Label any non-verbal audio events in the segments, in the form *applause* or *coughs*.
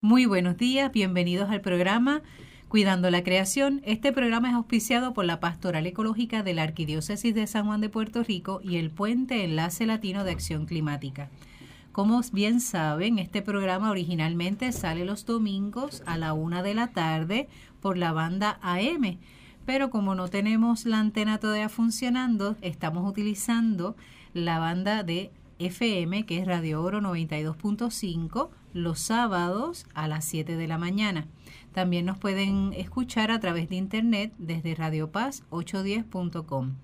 Muy buenos días, bienvenidos al programa Cuidando la Creación. Este programa es auspiciado por la Pastoral Ecológica de la Arquidiócesis de San Juan de Puerto Rico y el Puente Enlace Latino de Acción Climática. Como bien saben, este programa originalmente sale los domingos a la una de la tarde por la banda AM, pero como no tenemos la antena todavía funcionando, estamos utilizando la banda de FM, que es Radio Oro 92.5, los sábados a las 7 de la mañana. También nos pueden escuchar a través de internet desde radiopaz810.com.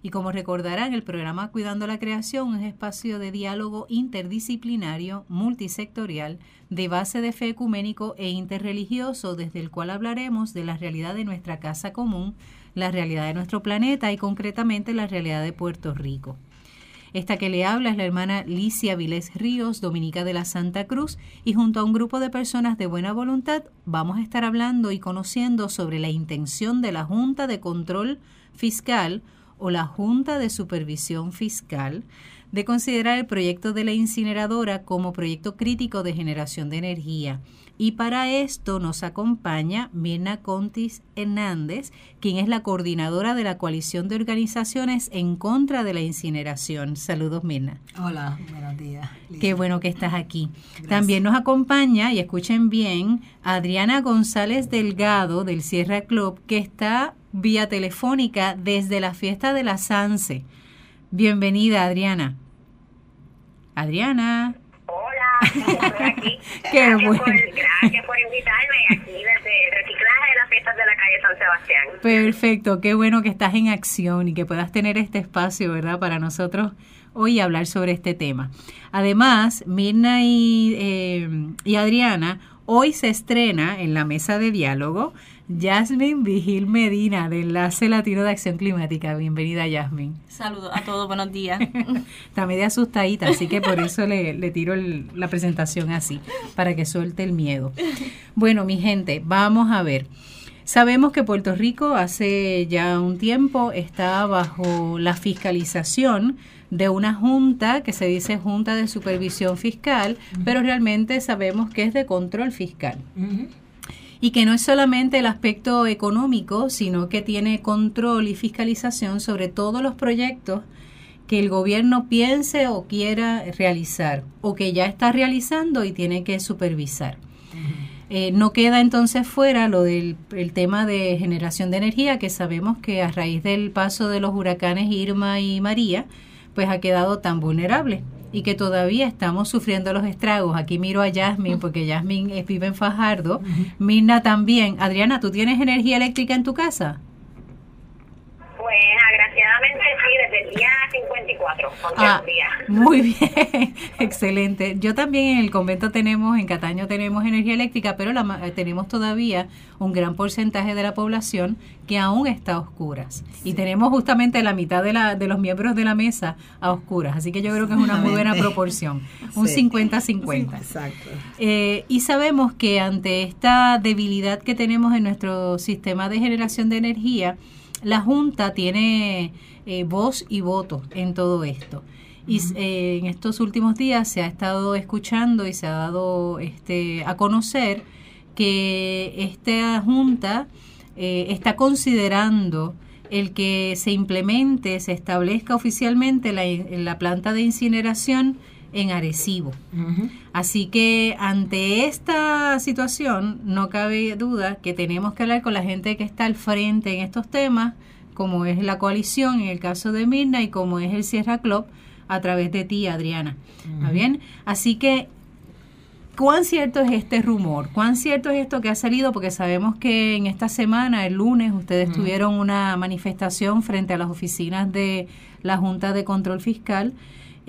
Y como recordarán, el programa Cuidando la Creación es espacio de diálogo interdisciplinario, multisectorial, de base de fe ecuménico e interreligioso, desde el cual hablaremos de la realidad de nuestra casa común, la realidad de nuestro planeta y concretamente la realidad de Puerto Rico. Esta que le habla es la hermana Licia Vilés Ríos, dominica de la Santa Cruz, y junto a un grupo de personas de buena voluntad vamos a estar hablando y conociendo sobre la intención de la Junta de Control Fiscal o la Junta de Supervisión Fiscal de considerar el proyecto de la incineradora como proyecto crítico de generación de energía. Y para esto nos acompaña Mirna Contis Hernández, quien es la coordinadora de la coalición de organizaciones en contra de la incineración. Saludos, Mirna. Hola, buenos días. Qué bueno que estás aquí. También nos acompaña, y escuchen bien, Adriana González Delgado del Sierra Club, que está vía telefónica desde la fiesta de la Sanse. Bienvenida, Adriana. Adriana. Estoy aquí. Qué gracias, bueno. por, gracias por invitarme aquí desde el reciclaje de las fiestas de la calle San Sebastián. Perfecto, qué bueno que estás en acción y que puedas tener este espacio, ¿verdad? Para nosotros hoy hablar sobre este tema. Además, Mirna y, eh, y Adriana, hoy se estrena en la mesa de diálogo Yasmin Vigil Medina de Enlace Latino de Acción Climática. Bienvenida, Yasmin. Saludos a todos, buenos días. *laughs* Está media asustadita, así que por eso le, le tiro el- la presentación así, para que suelte el miedo. Bueno, mi gente, vamos a ver. Sabemos que Puerto Rico hace ya un tiempo está bajo la fiscalización de una junta que se dice Junta de Supervisión Fiscal, pero realmente sabemos que es de control fiscal. Y que no es solamente el aspecto económico, sino que tiene control y fiscalización sobre todos los proyectos que el gobierno piense o quiera realizar o que ya está realizando y tiene que supervisar. Eh, no queda entonces fuera lo del el tema de generación de energía, que sabemos que a raíz del paso de los huracanes Irma y María, pues ha quedado tan vulnerable y que todavía estamos sufriendo los estragos. Aquí miro a Yasmin, porque Yasmin es- vive en Fajardo, Mirna también. Adriana, ¿tú tienes energía eléctrica en tu casa? Pues agraciadamente sí, desde el día 54, con Ah, muy bien, *laughs* excelente. Yo también en el convento tenemos, en Cataño tenemos energía eléctrica, pero la eh, tenemos todavía un gran porcentaje de la población que aún está a oscuras. Y tenemos justamente la mitad de, la, de los miembros de la mesa a oscuras. Así que yo creo que es una muy buena proporción, *laughs* un Sí. 50-50. Exacto. Eh, y sabemos que ante esta debilidad que tenemos en nuestro sistema de generación de energía, la Junta tiene eh, voz y voto en todo esto. Y eh, en estos últimos días se ha estado escuchando y se ha dado este, a conocer que esta Junta eh, está considerando el que se implemente, se establezca oficialmente la, la planta de incineración en Arecibo. Así que ante esta situación no cabe duda que tenemos que hablar con la gente que está al frente en estos temas, como es la coalición en el caso de Mirna y como es el Sierra Club a través de ti, Adriana. ¿Está bien? Así que, ¿cuán cierto es este rumor? ¿Cuán cierto es esto que ha salido? Porque sabemos que en esta semana, el lunes, ustedes tuvieron una manifestación frente a las oficinas de la Junta de Control Fiscal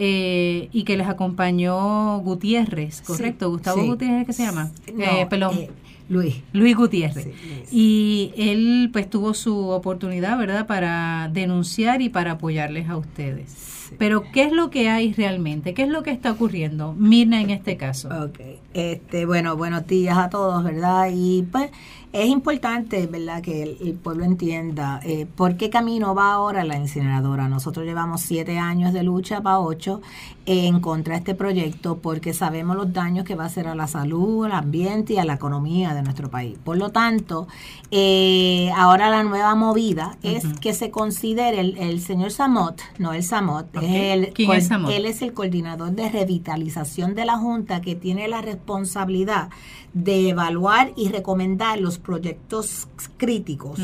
eh, y que les acompañó Gutiérrez, ¿correcto? Sí, Gustavo sí. Gutiérrez, ¿qué se llama? No, Eh, perdón, eh, Luis. Luis Gutiérrez. Sí, Luis. Y él pues tuvo su oportunidad, ¿verdad?, para denunciar y para apoyarles a ustedes. Pero ¿qué es lo que hay realmente? ¿Qué es lo que está ocurriendo? Mirna en este caso. Ok, este, bueno, buenos días a todos, ¿verdad? Y pues es importante, ¿verdad?, que el, pueblo entienda eh, por qué camino va ahora la incineradora. Nosotros llevamos siete años de lucha para ocho en contra de este proyecto porque sabemos los daños que va a hacer a la salud, al ambiente y a la economía de nuestro país. Por lo tanto, eh, ahora la nueva movida es que se considere el, señor Samot, no el Samot, es ¿Quién es Samot? él es el coordinador de revitalización de la Junta que tiene la responsabilidad de evaluar y recomendar los proyectos críticos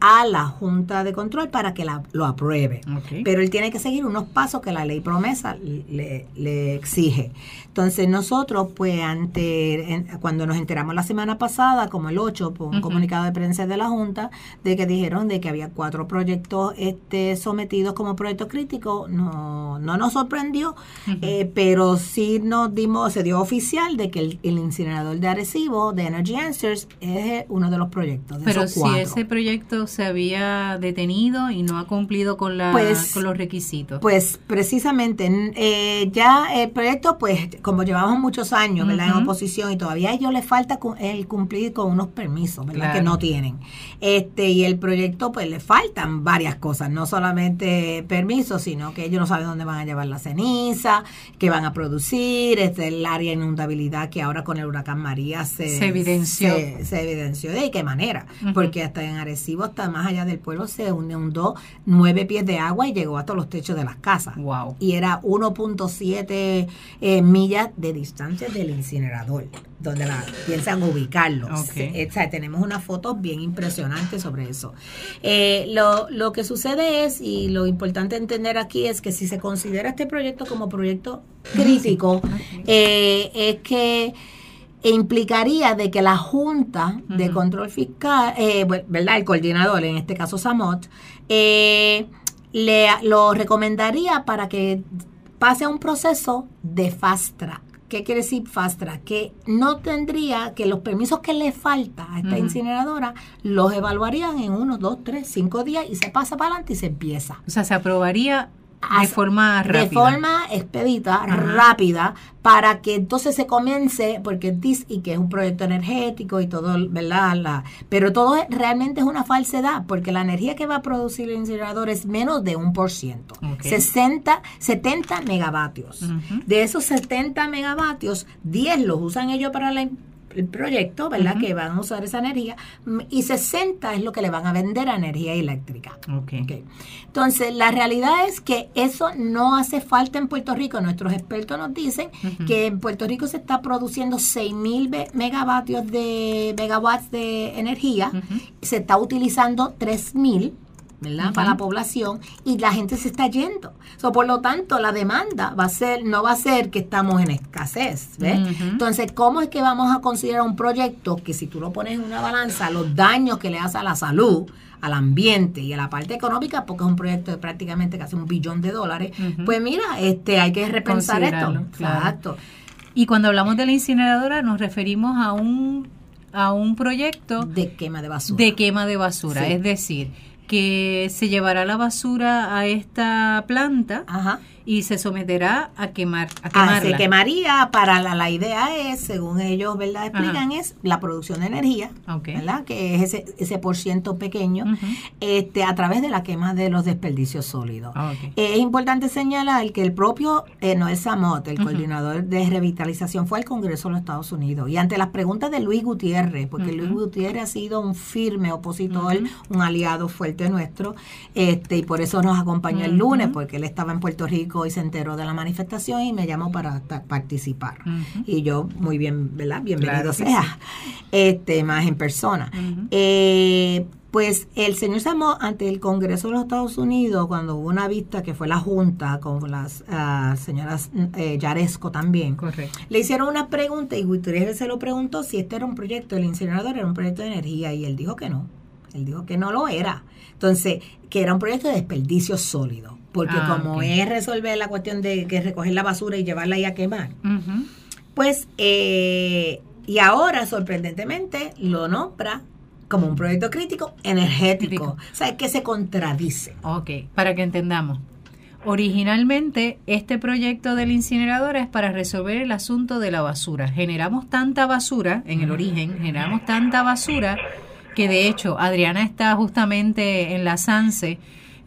a la Junta de Control para que la, lo apruebe. Pero él tiene que seguir unos pasos que la ley promesa le, le exige. Entonces nosotros, pues, ante cuando nos enteramos la semana pasada, como el 8, por un comunicado de prensa de la Junta, de que dijeron de que había cuatro proyectos este, sometidos como proyectos críticos, no, no nos sorprendió, eh, pero sí nos dimos, se dio oficial de que el, incinerador de Arecibo, de Energy Answers, es uno de los proyectos. pero si ese proyecto se había detenido y no ha cumplido con, la, pues, con los requisitos. Pues precisamente, eh, ya el proyecto, pues como llevamos muchos años, ¿verdad? En oposición y todavía a ellos les falta el cumplir con unos permisos, ¿verdad? Que no tienen. Este, y el proyecto, pues le faltan varias cosas, no solamente permisos, sino que ellos no saben dónde van a llevar la ceniza, qué van a producir, este, el área de inundabilidad que ahora con el huracán María se, evidenció. Se, evidenció. ¿De qué manera? Porque hasta en Arecibo, hasta más allá del pueblo, se inundó nueve pies de agua y llegó hasta los techos de las casas. Wow. Y era 1.7 eh, millas de distancia del incinerador, donde la piensan ubicarlo. tenemos unas fotos bien impresionantes sobre eso. Eh, lo, lo que sucede es, y lo importante entender aquí es que si se considera este proyecto como proyecto crítico, eh, es que implicaría de que la Junta de Control Fiscal, eh, ¿verdad? El coordinador, en este caso Samot, le lo recomendaría para que pase a un proceso de fast track. ¿Qué quiere decir fast track? Que no tendría, que los permisos que le falta a esta incineradora los evaluarían en uno, dos, tres, cinco días y se pasa para adelante y se empieza. O sea, se aprobaría de forma rápida. De forma expedita, rápida, para que entonces se comience, porque dice y que es un proyecto energético y todo, ¿verdad? La, pero todo realmente es una falsedad, porque la energía que va a producir el incinerador es menos de un por ciento. 60, 70 megavatios. De esos 70 megavatios, 10 los usan ellos para la el proyecto, ¿verdad? Que van a usar esa energía y 60 es lo que le van a vender a energía eléctrica. Okay. Entonces, la realidad es que eso no hace falta en Puerto Rico. Nuestros expertos nos dicen que en Puerto Rico se está produciendo 6.000 megavatios de megawatts de energía, se está utilizando 3.000 ¿verdad? Para la población y la gente se está yendo. So, por lo tanto, la demanda va a ser, no va a ser que estamos en escasez, Entonces, ¿cómo es que vamos a considerar un proyecto que si tú lo pones en una balanza, los daños que le hace a la salud, al ambiente y a la parte económica, porque es un proyecto de prácticamente casi un billón de dólares, pues mira, este hay que repensar esto. Exacto. Y cuando hablamos de la incineradora nos referimos a un a un proyecto de quema de basura. De quema de basura, es decir, que se llevará la basura a esta planta Ajá y se someterá a quemar a ah, quemarla. se quemaría para la, la, idea es según ellos verdad explican es la producción de energía verdad que es ese ese por ciento pequeño este a través de la quema de los desperdicios sólidos. Ah, es importante señalar que el propio eh, Noel Samot el coordinador de revitalización fue al Congreso de los Estados Unidos. Y ante las preguntas de Luis Gutiérrez porque Luis Gutiérrez ha sido un firme opositor un aliado fuerte nuestro este y por eso nos acompañó el lunes porque él estaba en Puerto Rico y se enteró de la manifestación y me llamó para participar. Y yo, muy bien, ¿verdad? Bienvenido sea. Este, más en persona. Eh, pues el señor Samo, ante el Congreso de los Estados Unidos, cuando hubo una vista que fue la Junta con las ah, señoras eh, Yaresco también, le hicieron una pregunta y Gutiérrez se lo preguntó si este era un proyecto, el incinerador era un proyecto de energía y él dijo que no. Él dijo que no lo era. Entonces, que era un proyecto de desperdicio sólido porque ah, como es resolver la cuestión de que recoger la basura y llevarla ahí a quemar, pues, eh, y ahora sorprendentemente lo nombra como un proyecto crítico energético. O sea, es que se contradice. Ok, para que entendamos. Originalmente, este proyecto del incinerador es para resolver el asunto de la basura. Generamos tanta basura, en el origen, generamos tanta basura que de hecho Adriana está justamente en la SANSE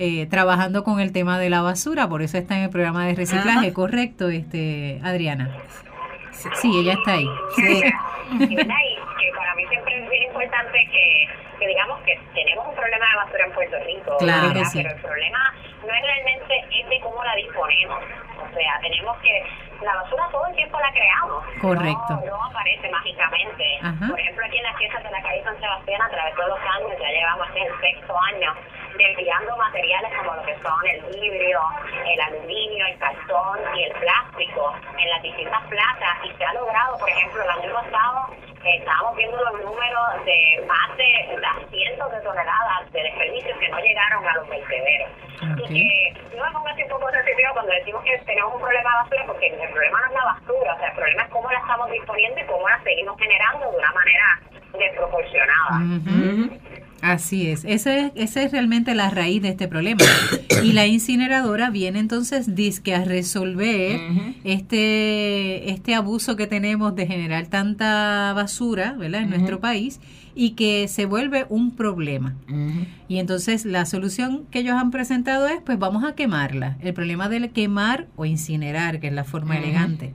eh, trabajando con el tema de la basura, por eso está en el programa de reciclaje, correcto, este Adriana. Sí, ella está ahí. Sí. y que para mí siempre es bien importante que, que digamos que tenemos un problema de basura en Puerto Rico, Claro que sí. pero el problema no es realmente es de cómo la disponemos. O sea, tenemos que la basura todo el tiempo la creamos. Correcto. No, no aparece mágicamente. Ajá. Por ejemplo, aquí en las fiestas de la calle San Sebastián, a través de los años, ya llevamos el sexto año, desviando materiales como lo que son el vidrio, el aluminio, el cartón y el plástico en las distintas plazas. Y se ha logrado, por ejemplo, el año pasado eh, estábamos viendo los números de más de las cientos de toneladas de desperdicios que no llegaron a los vertederos. Y que pongo así un poco sensitiva cuando decimos que tenemos un problema de basura, porque el problema no es la basura, o sea, el problema es cómo la estamos disponiendo y cómo la seguimos generando de una manera desproporcionada. Así es. Esa es, esa es realmente la raíz de este problema. Y la incineradora viene entonces disque a resolver este, este abuso que tenemos de generar tanta basura, ¿verdad? En nuestro país y que se vuelve un problema. Y entonces la solución que ellos han presentado es, pues vamos a quemarla. El problema de quemar o incinerar, que es la forma elegante,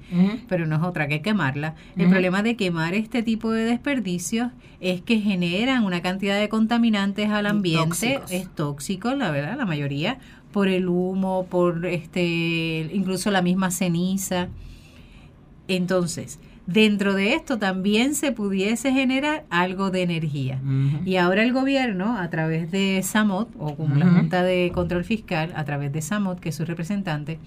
pero no es otra que quemarla. El problema de quemar este tipo de desperdicios es que generan una cantidad de contaminantes al ambiente, tóxicos. es tóxico, la verdad, la mayoría, por el humo, por este, incluso la misma ceniza. Entonces, dentro de esto también se pudiese generar algo de energía. Y ahora el gobierno, a través de SAMOT, o como la. Junta de Control Fiscal, a través de SAMOT, que es su representante,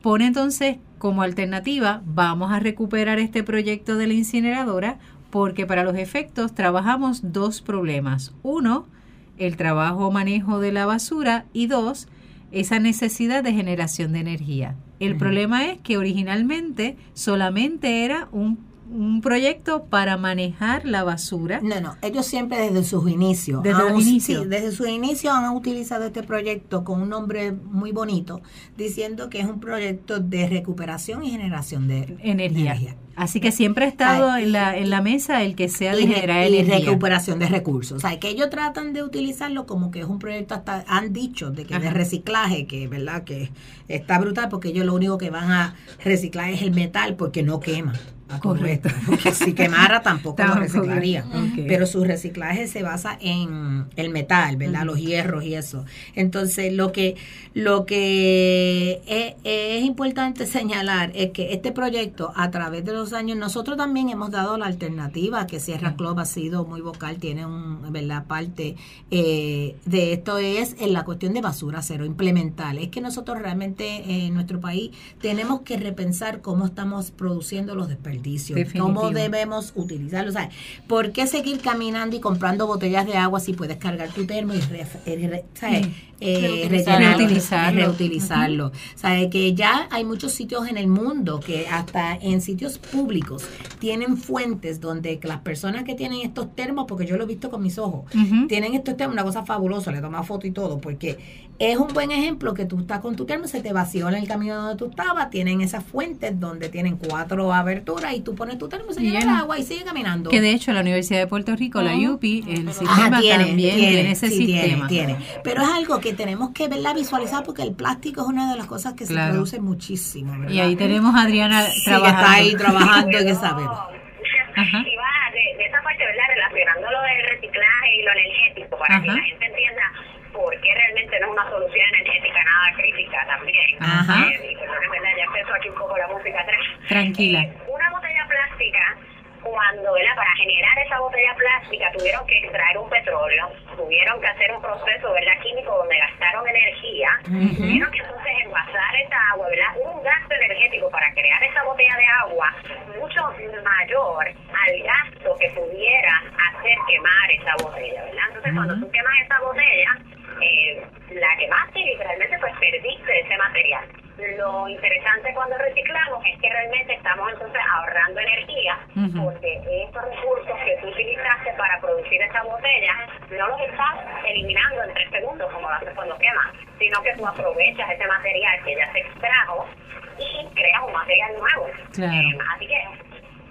pone entonces como alternativa, vamos a recuperar este proyecto de la incineradora, porque para los efectos trabajamos dos problemas. Uno, el trabajo o manejo de la basura y dos, esa necesidad de generación de energía. El problema es que originalmente solamente era un, un proyecto para manejar la basura. No, no, ellos siempre desde sus inicios, Desde han los us- inicios. sí, desde sus inicios han utilizado este proyecto con un nombre muy bonito, diciendo que es un proyecto de recuperación y generación de Energía. Así que siempre ha estado Ay, en la, en la mesa el que sea de y, generar y energía. recuperación de recursos. O sea, que ellos tratan de utilizarlo como que es un proyecto hasta han dicho de que de Ajá. reciclaje, que verdad que está brutal porque ellos lo único que van a reciclar es el metal porque no quema. A todo Correcto. Porque *laughs* si quemara tampoco lo. Ok. Pero su reciclaje se basa en el metal, ¿verdad? Los hierros y eso. Entonces, lo que lo que es, es importante señalar es que este proyecto, a través de los años, nosotros también hemos dado la alternativa, que Sierra Club ha sido muy vocal, tiene un, ¿verdad? parte eh, de esto es en la cuestión de basura cero, implementar. Es que nosotros realmente en nuestro país tenemos que repensar cómo estamos produciendo los desperdicios, cómo Definitivo. debemos utilizarlos. ¿sabes? ¿Por qué seguir caminando y comprando botellas de agua si puedes cargar tu termo y re- eh, re- ¿sabes? Eh, Reutilizarlo. Reutilizarlo. reutilizarlo. ¿Sabe? Que ya hay muchos sitios en el mundo que hasta en sitios públicos tienen fuentes donde las personas que tienen estos termos, porque yo lo he visto con mis ojos, tienen estos termos, una cosa fabulosa, le tomas foto y todo, porque es un buen ejemplo que tú estás con tu termo, se te vació en el camino donde tú estabas, tienen esas fuentes donde tienen cuatro aberturas y tú pones tu termo, se llena el agua y sigue caminando. Que de hecho la Universidad de Puerto Rico, la Ujú. UPI, el sistema también tiene, ese sí, tiene, sistema. tiene. Pero es algo que tenemos que verla visualizar porque el plástico es una de las cosas que Claro. se produce muchísimo. ¿verdad? Y ahí tenemos a Adriana Sí, que trabajando. está ahí trabajando que Bueno, sabe. Ajá. Y va de, de esa parte, ¿verdad? Relacionando lo del reciclaje y lo energético, para que la gente entienda por qué realmente no es una solución energética nada crítica también. Ajá. Eh, y perdón, ¿verdad? Ya empezó aquí un poco la música atrás. Tranquila. Eh, una botella plástica, cuando, ¿verdad? Para generar esa botella plástica tuvieron que extraer un petróleo, tuvieron que hacer un proceso, ¿verdad? Químico donde gastaron energía, tuvieron que entonces envasar esa agua, ¿verdad? Un gasto energético para crear esa botella de agua mucho mayor al gasto que pudiera hacer quemar esa botella, ¿verdad? Entonces, cuando tú quemas esa botella, eh, la quemaste y literalmente pues perdiste ese material. Lo interesante cuando reciclamos es que realmente estamos entonces ahorrando energía porque estos recursos que tú utilizaste para producir esa botella no los estás eliminando en tres segundos como lo haces cuando quemas, sino que tú aprovechas ese material que ya se extrajo y creas un material nuevo. Eh, así que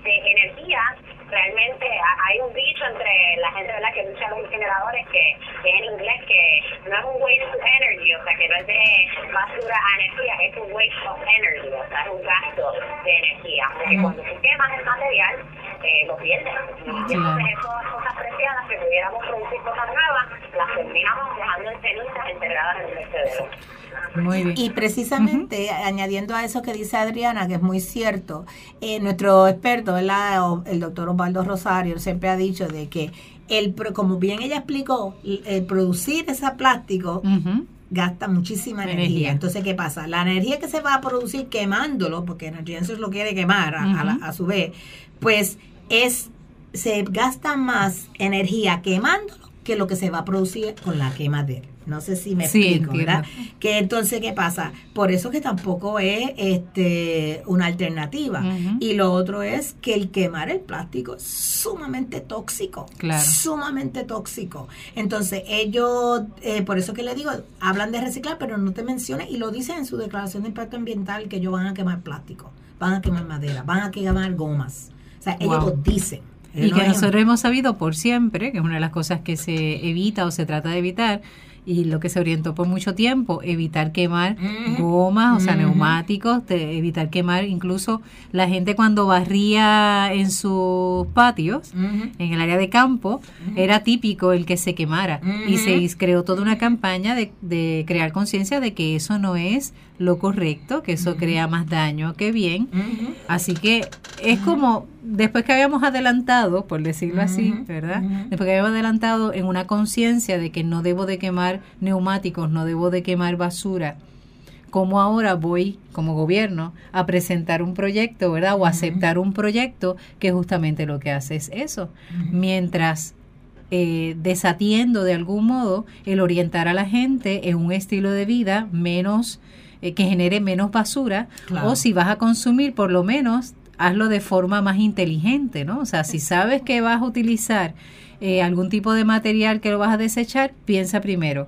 de energía realmente hay un dicho entre la gente ¿verdad? que lucha los incineradores que, es en inglés que no es un waste of energy, o sea que no es de basura a energía, es un waste of energy, o sea es un gasto de energía, porque cuando tú quemas el material eh, lo pierdes. Y entonces esas cosas preciadas que pudiéramos producir cosas nuevas, las terminamos dejando en cenizas enterradas en el vertedero. Y precisamente añadiendo a eso que dice Adriana, que es muy cierto, eh, nuestro experto, el doctor Osvaldo Rosario, siempre ha dicho de que el como bien ella explicó, el producir ese plástico gasta muchísima energía. Entonces, ¿qué pasa? La energía que se va a producir quemándolo, porque Energienses lo quiere quemar a, a su vez, pues es se gasta más energía quemándolo que lo que se va a producir con la quemadera. No sé si me explico, ¿verdad? Que entonces, ¿qué pasa? Por eso que tampoco es este una alternativa. Y lo otro es que el quemar el plástico es sumamente tóxico. Claro. Sumamente tóxico. Entonces, ellos, eh, por eso que le digo, hablan de reciclar, pero no te mencionan, y lo dicen en su declaración de impacto ambiental, que ellos van a quemar plástico, van a quemar madera, van a quemar gomas. O sea, ellos lo dicen. Y que nosotros hemos sabido por siempre, que es una de las cosas que se evita o se trata de evitar, y lo que se orientó por mucho tiempo, evitar quemar gomas, o sea, neumáticos, evitar quemar incluso la gente cuando barría en sus patios, en el área de campo, era típico el que se quemara. Y se creó toda una campaña de, de crear conciencia de que eso no es lo correcto, que eso crea más daño que bien. Así que es como después que habíamos adelantado, por decirlo así, ¿verdad? Después que habíamos adelantado en una conciencia de que no debo de quemar neumáticos, no debo de quemar basura, ¿cómo ahora voy como gobierno a presentar un proyecto, ¿verdad? O aceptar un proyecto que justamente lo que hace es eso. Mientras eh, desatiendo de algún modo el orientar a la gente en un estilo de vida menos eh, que genere menos basura o si vas a consumir por lo menos hazlo de forma más inteligente, ¿no? O sea, si sabes que vas a utilizar eh, algún tipo de material que lo vas a desechar, piensa primero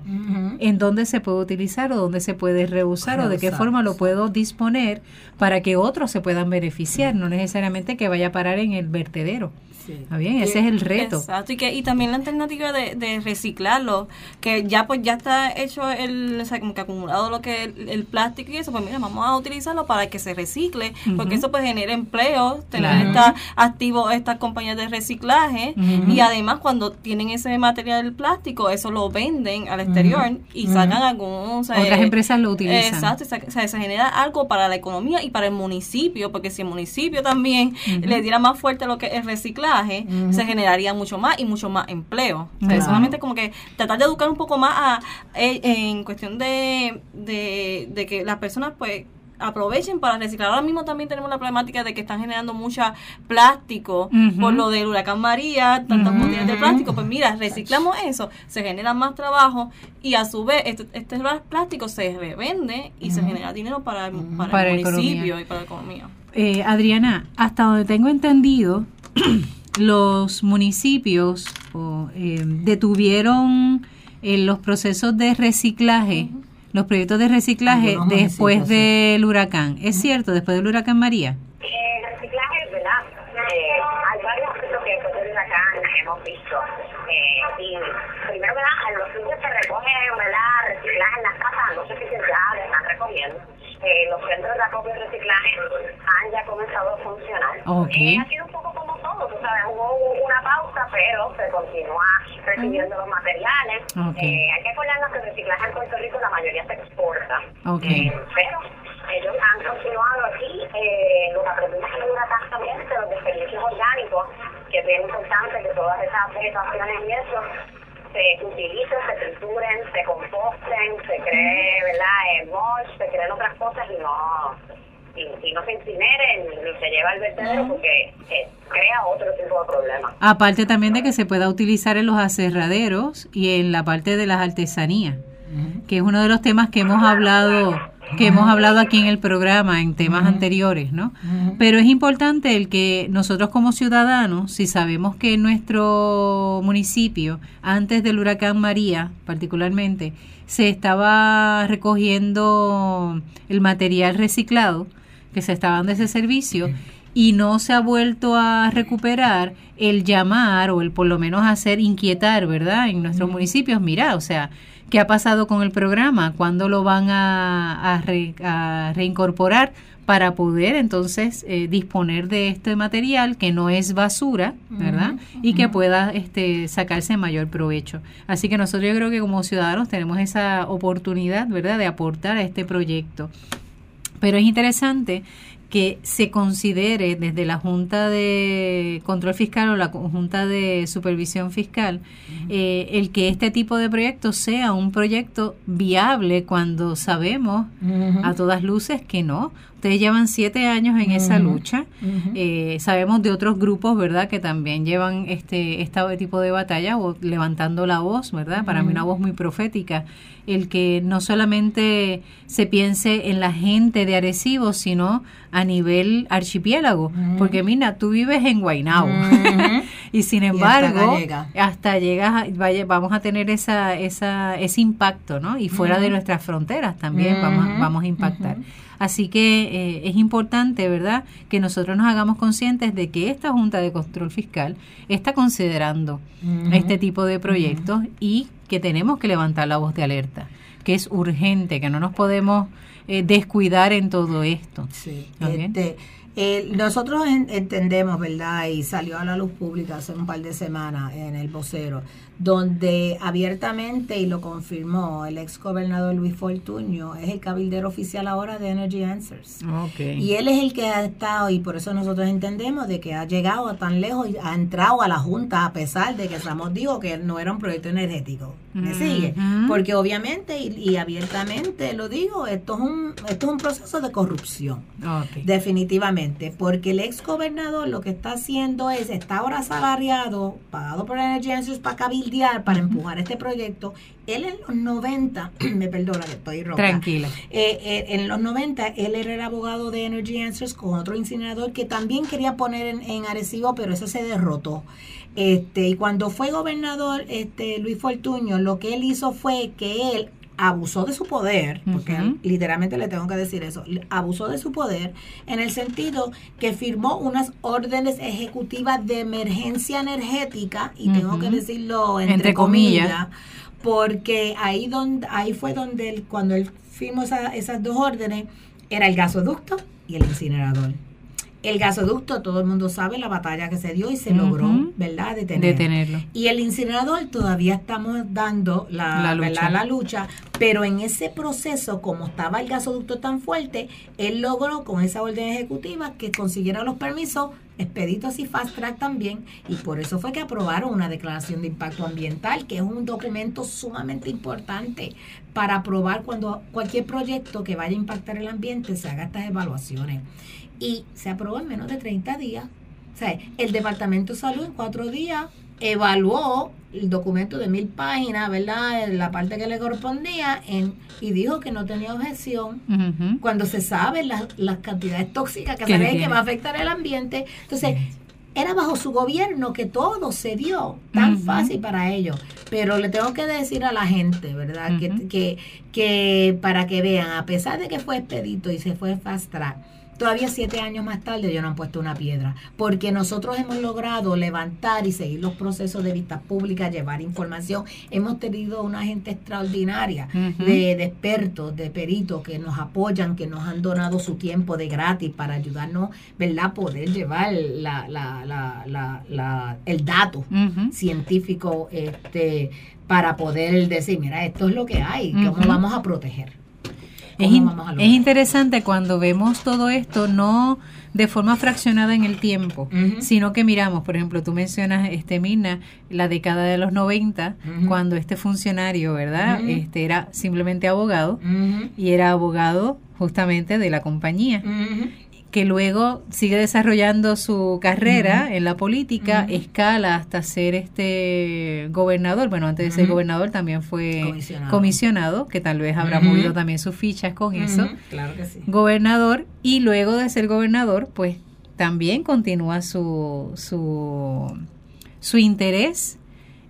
en dónde se puede utilizar o dónde se puede reusar o de qué forma lo puedo disponer para que otros se puedan beneficiar, no necesariamente que vaya a parar en el vertedero. Bien, ese es el reto. Exacto, y, que, y también la alternativa de, reciclarlo, que ya pues ya está hecho el, o sea, como que acumulado lo que el, plástico y eso, pues mira, vamos a utilizarlo para que se recicle, porque eso pues genera empleo, tener esta, activo estas compañías de reciclaje, y además cuando tienen ese material plástico, eso lo venden al exterior y sacan algún... Otras eh, empresas lo utilizan. Exacto, o sea, se genera algo para la economía y para el municipio, porque si el municipio también le diera más fuerte lo que es reciclar, se generaría mucho más y mucho más empleo. solamente como que tratar de educar un poco más a, eh, en cuestión de, de, que las personas pues aprovechen para reciclar. Ahora mismo también tenemos la problemática de que están generando mucha plástico por lo del huracán María, tantas botellas de plástico. Pues mira, reciclamos eso, se genera más trabajo y a su vez este, este plástico se revende y se genera dinero para, para, el municipio y para la economía. Eh, Adriana, hasta donde tengo entendido, *clears throat* los municipios eh, detuvieron eh, los procesos de reciclaje, los proyectos de reciclaje después del huracán. ¿Es cierto? Después del huracán María. El reciclaje, ¿verdad? Eh, hay varios que después del huracán hemos visto. y primero, ¿verdad? A los sitios se recoge, ¿verdad? Reciclaje en las casas, no sé si ya le están recogiendo. Los centros de acopio y reciclaje han ya comenzado a funcionar. Okay. ha sido un poco hubo una pausa, pero se continúa recibiendo los materiales. Eh, hay que acordarnos que el reciclaje en Puerto Rico la mayoría se exporta. Eh, pero ellos han continuado aquí eh, los aprendizajes de una también de los desperdicios orgánicos, que es bien importante que todas esas vegetaciones y eso se utilicen, se trituren, se composten, se cree, ¿verdad? Eh, mulch, se creen otras cosas y no y, no se incinere ni se lleva al vertedero porque eh, crea otro tipo de problemas. Aparte también de que se pueda utilizar en los aserraderos y en la parte de las artesanías, que es uno de los temas que hemos hablado que hemos hablado aquí en el programa en temas anteriores, ¿no? Pero es importante el que nosotros como ciudadanos, si sabemos que en nuestro municipio, antes del huracán María particularmente, se estaba recogiendo el material reciclado, que se estaba dando ese servicio, y no se ha vuelto a recuperar el llamar o el por lo menos hacer inquietar, ¿verdad? En nuestros municipios, mira, o sea, ¿qué ha pasado con el programa? ¿Cuándo lo van a, reincorporar? para poder entonces eh, disponer de este material que no es basura, ¿verdad? Y que pueda este, sacarse mayor provecho. Así que nosotros yo creo que como ciudadanos tenemos esa oportunidad, ¿verdad?, de aportar a este proyecto. Pero es interesante que se considere desde la Junta de Control Fiscal o la Junta de Supervisión Fiscal eh, el que este tipo de proyectos sea un proyecto viable cuando sabemos a todas luces que no. Ustedes llevan siete años en esa lucha. Eh, sabemos de otros grupos, ¿verdad?, que también llevan este, este tipo de batalla o levantando la voz, ¿verdad? Para mí una voz muy profética el que no solamente se piense en la gente de Arecibo, sino a nivel archipiélago. Porque mira, tú vives en Guaynabo *laughs* y sin embargo, hasta, llegas, vaya, vamos a tener esa, esa, ese impacto, ¿no? Y fuera de nuestras fronteras también vamos, vamos a impactar. Así que eh, es importante, ¿verdad?, que nosotros nos hagamos conscientes de que esta Junta de Control Fiscal está considerando este tipo de proyectos y que tenemos que levantar la voz de alerta, que es urgente, que no nos podemos eh, descuidar en todo esto. Sí. Este, eh, nosotros entendemos, ¿verdad? Y salió a la luz pública hace un par de semanas en el vocero, donde abiertamente, y lo confirmó el ex gobernador Luis Fortuño, es el cabildero oficial ahora de Energy Answers. Y él es el que ha estado, y por eso nosotros entendemos de que ha llegado tan lejos y ha entrado a la Junta, a pesar de que Ramos dijo que no era un proyecto energético. ¿Me sigue? Porque obviamente y, abiertamente lo digo, esto es un, esto es un proceso de corrupción. Definitivamente. Porque el ex gobernador lo que está haciendo es, está ahora salariado, pagado por Energy Answers para cabildear para empujar este proyecto. Él en los 90, *clears throat* me perdona que estoy roja. Tranquila. Eh, eh, en los 90, él era el abogado de Energy Answers con otro incinerador que también quería poner en, en Arecibo, pero eso se derrotó. Este, y cuando fue gobernador este, Luis Fortuño, lo que él hizo fue que él abusó de su poder, porque literalmente le tengo que decir eso, abusó de su poder en el sentido que firmó unas órdenes ejecutivas de emergencia energética, y tengo que decirlo entre, comillas, porque ahí, donde, ahí fue donde él, cuando él firmó esas dos órdenes, era el gasoducto y el incinerador. El gasoducto, todo el mundo sabe la batalla que se dio y se logró, ¿verdad?, detenerlo. Y el incinerador todavía estamos dando la, lucha. la lucha, pero en ese proceso, como estaba el gasoducto tan fuerte, él logró con esa orden ejecutiva que consiguiera los permisos expeditos y fast track también, y por eso fue que aprobaron una declaración de impacto ambiental, que es un documento sumamente importante para aprobar cuando cualquier proyecto que vaya a impactar el ambiente se haga estas evaluaciones y se aprobó en menos de 30 días. O sea, el Departamento de Salud en cuatro días evaluó el documento de mil páginas, ¿verdad? La parte que le correspondía en, y dijo que no tenía objeción cuando se sabe las, las cantidades tóxicas que se que va a afectar el ambiente. Entonces, era bajo su gobierno que todo se dio tan fácil para ellos. Pero le tengo que decir a la gente, ¿verdad? que, que, que para que vean, a pesar de que fue expedito y se fue fast track, Todavía siete años más tarde yo no han puesto una piedra, porque nosotros hemos logrado levantar y seguir los procesos de vista pública, llevar información. Hemos tenido una gente extraordinaria de, expertos, de peritos que nos apoyan, que nos han donado su tiempo de gratis para ayudarnos, ¿verdad?, poder llevar la, la, la, la el dato científico este, para poder decir, mira, esto es lo que hay, ¿cómo vamos a proteger? Es, es, interesante cuando vemos todo esto, no de forma fraccionada en el tiempo, sino que miramos, por ejemplo, tú mencionas, este Mina, la década de los 90, cuando este funcionario, ¿verdad? Este era simplemente abogado y era abogado justamente de la compañía que luego sigue desarrollando su carrera en la política, escala hasta ser este gobernador. Bueno, antes de ser gobernador también fue comisionado, que tal vez habrá movido también sus fichas con eso. Claro que sí. Gobernador, y luego de ser gobernador, pues también continúa su, su, su interés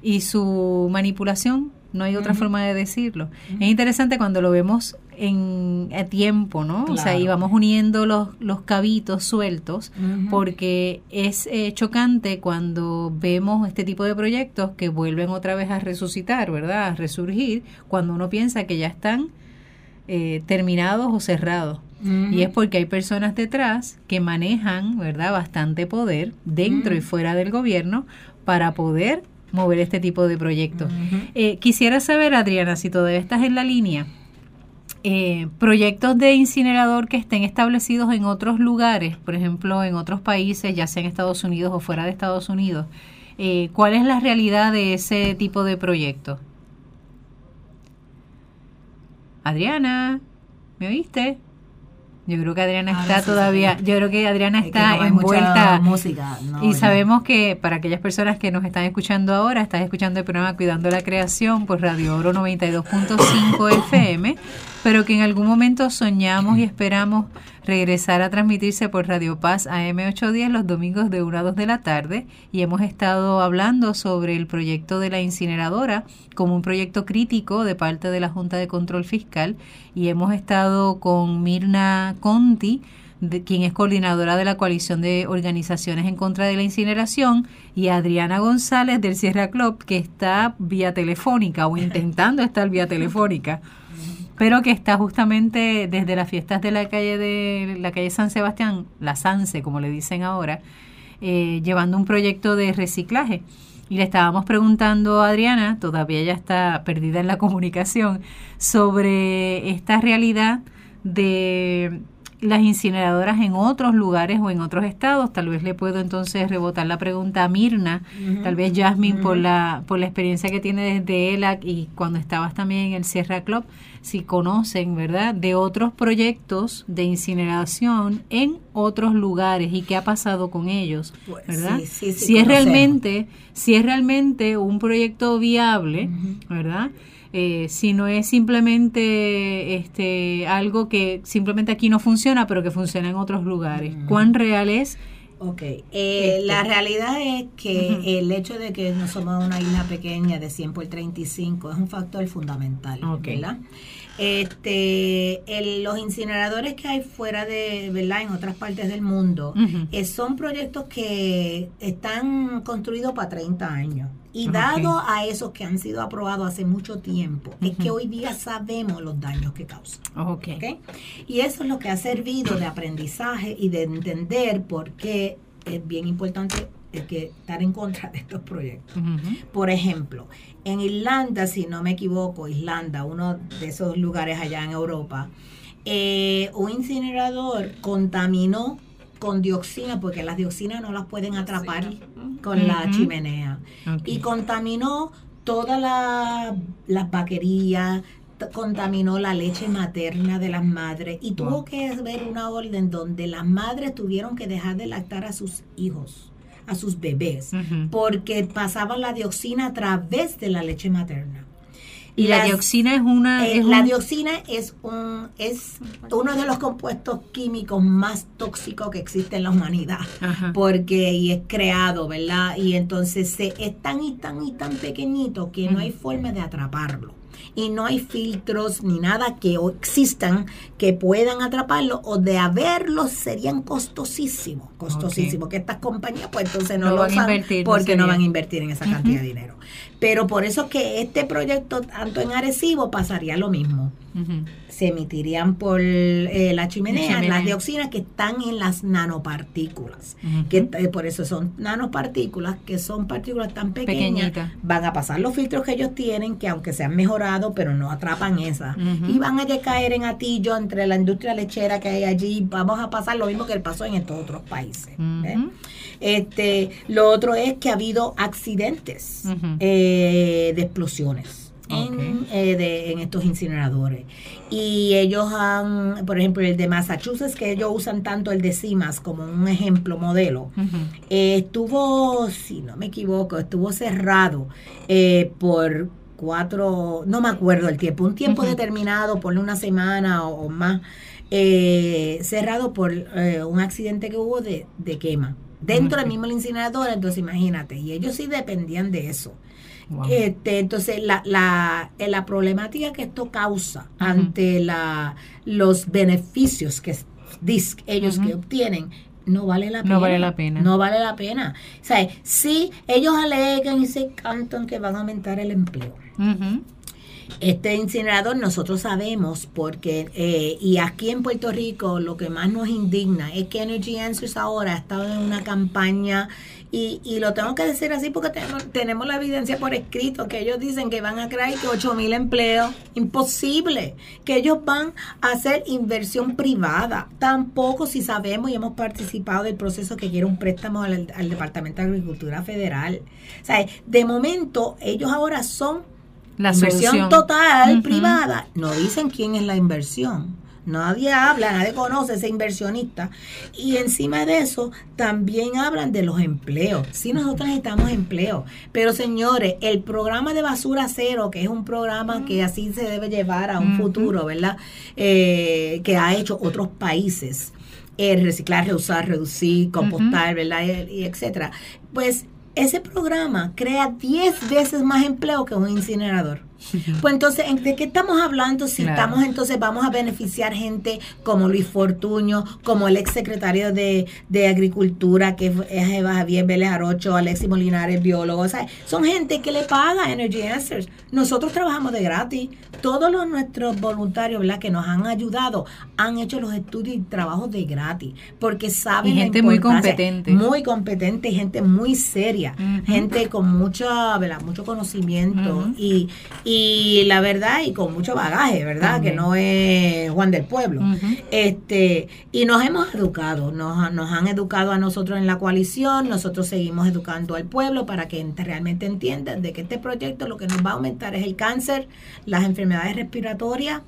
y su manipulación. No hay otra forma de decirlo. Es interesante cuando lo vemos en a tiempo, ¿no? O sea, y vamos uniendo los, los cabitos sueltos, porque es eh, chocante cuando vemos este tipo de proyectos que vuelven otra vez a resucitar, ¿verdad? A resurgir, cuando uno piensa que ya están eh, terminados o cerrados. Y es porque hay personas detrás que manejan, ¿verdad?, bastante poder dentro y fuera del gobierno para poder mover este tipo de proyectos. Eh, quisiera saber, Adriana, si todavía estás en la línea, eh, proyectos de incinerador que estén establecidos en otros lugares, por ejemplo, en otros países, ya sea en Estados Unidos o fuera de Estados Unidos, eh, ¿cuál es la realidad de ese tipo de proyectos? Adriana, ¿me oíste? Yo creo que Adriana está todavía, yo creo que Adriana está envuelta. música, y sabemos que para aquellas personas que nos están escuchando ahora, estás escuchando el programa Cuidando la Creación por Radio Oro 92.5 FM, pero que en algún momento soñamos y esperamos regresar a transmitirse por Radio Paz AM810 los domingos de 1 a 2 de la tarde y hemos estado hablando sobre el proyecto de la incineradora como un proyecto crítico de parte de la Junta de Control Fiscal y hemos estado con Mirna Conti, de, quien es coordinadora de la coalición de organizaciones en contra de la incineración, y Adriana González del Sierra Club, que está vía telefónica o intentando estar vía telefónica *laughs* pero que está justamente desde las fiestas de la calle de la calle San Sebastián, la Sanse, como le dicen ahora, eh, llevando un proyecto de reciclaje. Y le estábamos preguntando a Adriana, todavía ya está perdida en la *laughs* comunicación, sobre esta realidad de las incineradoras en otros lugares o en otros estados. Tal vez le puedo entonces rebotar la pregunta a Mirna, tal vez Jasmine por la por la experiencia que tiene desde ELAC y cuando estabas también en el Sierra Club, si conocen, ¿verdad?, de otros proyectos de incineración en otros lugares y qué ha pasado con ellos, pues, ¿verdad? si es realmente si es realmente un proyecto viable, ¿verdad? Eh, si no es simplemente este algo que simplemente aquí no funciona, pero que funciona en otros lugares. ¿Cuán real es? Ok, eh, este. la realidad es que el hecho de que no somos una isla pequeña de 100 por 35 es un factor fundamental, ¿verdad? Este, los incineradores que hay fuera de, ¿verdad? En otras partes del mundo, eh, son proyectos que están construidos para 30 años. Y dado a esos que han sido aprobados hace mucho tiempo, es que hoy día sabemos los daños que causan. Okay. Y eso es lo que ha servido de aprendizaje y de entender por qué es bien importante que estar en contra de estos proyectos. Por ejemplo, en Irlanda, si no me equivoco, Irlanda, uno de esos lugares allá en Europa, eh, un incinerador contaminó con dioxina, porque las dioxinas no las pueden atrapar con la chimenea. Y contaminó todas las vaquerías, contaminó la leche materna de las madres y tuvo que haber una orden donde las madres tuvieron que dejar de lactar a sus hijos a sus bebés, porque pasaban la dioxina a través de la leche materna. Y la dioxina es una... Eh, la dioxina es, un, es uno de los compuestos químicos más tóxicos que existe en la humanidad, porque y es creado, ¿verdad? Y entonces se, es tan y tan y tan pequeñito que no hay forma de atraparlo y no hay filtros ni nada que existan que puedan atraparlo o de haberlos serían costosísimos, costosísimos, que estas compañías pues entonces no, lo van a invertir porque no, van a invertir en esa cantidad de dinero. Pero por eso que este proyecto, tanto en Arecibo, pasaría lo mismo se emitirían por eh, la, chimenea, las dioxinas que están en las nanopartículas. que eh, Por eso son nanopartículas, que son partículas tan pequeñas, van a pasar los filtros que ellos tienen, que aunque se han mejorado, pero no atrapan esas. Y van a caer en atillo entre la industria lechera que hay allí. Vamos a pasar lo mismo que pasó en estos otros países. Este, lo otro es que ha habido accidentes eh, de explosiones en, eh, de- en estos incineradores. Y ellos han, por ejemplo, el de Massachusetts, que ellos usan tanto el de CIMAS como un ejemplo modelo, eh, estuvo, si no me equivoco, estuvo cerrado eh, por cuatro, no me acuerdo el tiempo, un tiempo determinado, por una semana o, o más, eh, cerrado por eh, un accidente que hubo de, de quema. Dentro del mismo incinerador, entonces imagínate, y ellos sí dependían de eso. Wow. Este, entonces, la, la, eh, la problemática que esto causa ante la, los beneficios que dis- ellos que obtienen, no vale la pena. No vale la pena. No vale la pena. O sea, sí, ellos alegan y se cantan que van a aumentar el empleo. Ujú. Este incinerador nosotros sabemos porque, eh, y aquí en Puerto Rico lo que más nos indigna es que Energy Answers ahora ha estado en una campaña y, y lo tengo que decir así porque tenemos, tenemos la evidencia por escrito que ellos dicen que van a crear que 8 mil empleos. Imposible. Que ellos van a hacer inversión privada. Tampoco si sabemos y hemos participado del proceso que quiere un préstamo al, al Departamento de Agricultura Federal. O sea, de momento ellos ahora son La inversión solución. total privada. No dicen quién es la inversión. Nadie habla, nadie conoce a ese inversionista. Y encima de eso, también hablan de los empleos. Sí, nosotros necesitamos empleo. Pero señores, el programa de basura cero, que es un programa que así se debe llevar a un futuro, ¿verdad? Eh, que ha hecho otros países. El reciclar, reusar, reducir, compostar, ¿verdad? Y, y etcétera. Pues ese programa crea 10 veces más empleo que un incinerador. Pues entonces, ¿en- ¿de qué estamos hablando? Si Claro. estamos entonces, vamos a beneficiar gente como Luis Fortuño, como el ex secretario de, de Agricultura, que es Eva Javier Vélez Arocho, Alexis Molinares, biólogo. O sea, son gente que le paga Energy Answers. Nosotros trabajamos de gratis. Todos los nuestros voluntarios, ¿verdad? Que nos han ayudado, han hecho los estudios y trabajos de gratis, porque saben Y la gente muy competente. Muy competente gente muy seria. Gente con mucha, ¿verdad? Mucho conocimiento y, y la verdad, y con mucho bagaje, ¿verdad? También. Que no es Juan del Pueblo. Este, y nos hemos educado, nos, nos han educado a nosotros en la coalición, nosotros seguimos educando al pueblo para que ent- realmente entiendan de que este proyecto lo que nos va a aumentar es el cáncer, las enfermedades respiratorias,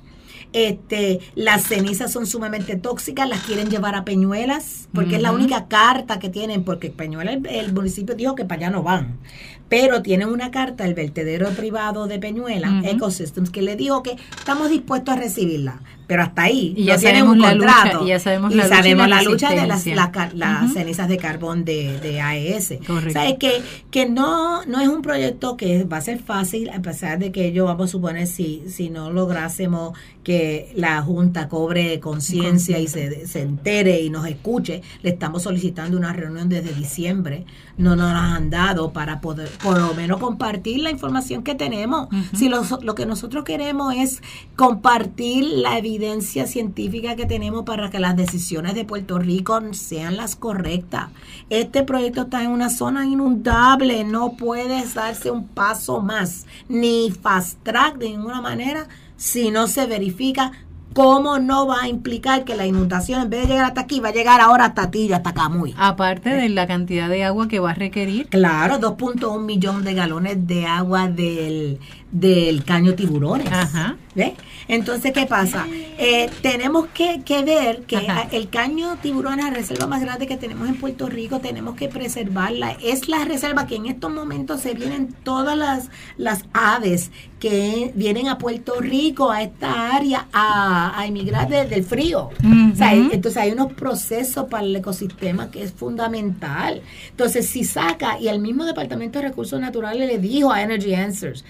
este, las cenizas son sumamente tóxicas, las quieren llevar a Peñuelas, porque es la única carta que tienen, porque Peñuelas, el, el municipio dijo que para allá no van, pero tienen una carta, el vertedero privado de Peñuelas. Ecosystems, que le dijo que estamos dispuestos a recibirla, pero hasta ahí Y no ya tienen sabemos un la lucha, contrato. y ya sabemos Y la lucha y sabemos la la lucha de las, la las cenizas de carbón de, de AES. Correcto. ¿Sabes? Que, que no, no es un proyecto que va a ser fácil, a pesar de que ello, vamos a suponer, si, si no lográsemos que la Junta cobre conciencia y se, se entere y nos escuche, le estamos solicitando una reunión desde diciembre. No nos la han dado para poder, por lo menos, compartir la información que tenemos. Si lo, lo que nosotros queremos es compartir la evidencia científica que tenemos para que las decisiones de Puerto Rico sean las correctas. Este proyecto está en una zona inundable, no puede darse un paso más, ni fast track de ninguna manera, si no se verifica cómo no va a implicar que la inundación, en vez de llegar hasta aquí, va a llegar ahora hasta ti y hasta Camuy. Aparte de la cantidad de agua que va a requerir. Claro, 2.1 millón de galones de agua del, del caño tiburones. Ajá. Entonces, ¿qué pasa? Eh, tenemos que, que ver que Ajá. el caño tiburón es la reserva más grande que tenemos en Puerto Rico, tenemos que preservarla. Es la reserva que en estos momentos se vienen todas las, las aves que vienen a Puerto Rico, a esta área, a, a emigrar desde el frío. O sea, Ujú. entonces hay unos procesos para el ecosistema que es fundamental. Entonces, si saca, y el mismo Departamento de Recursos Naturales le dijo a Energy Answers.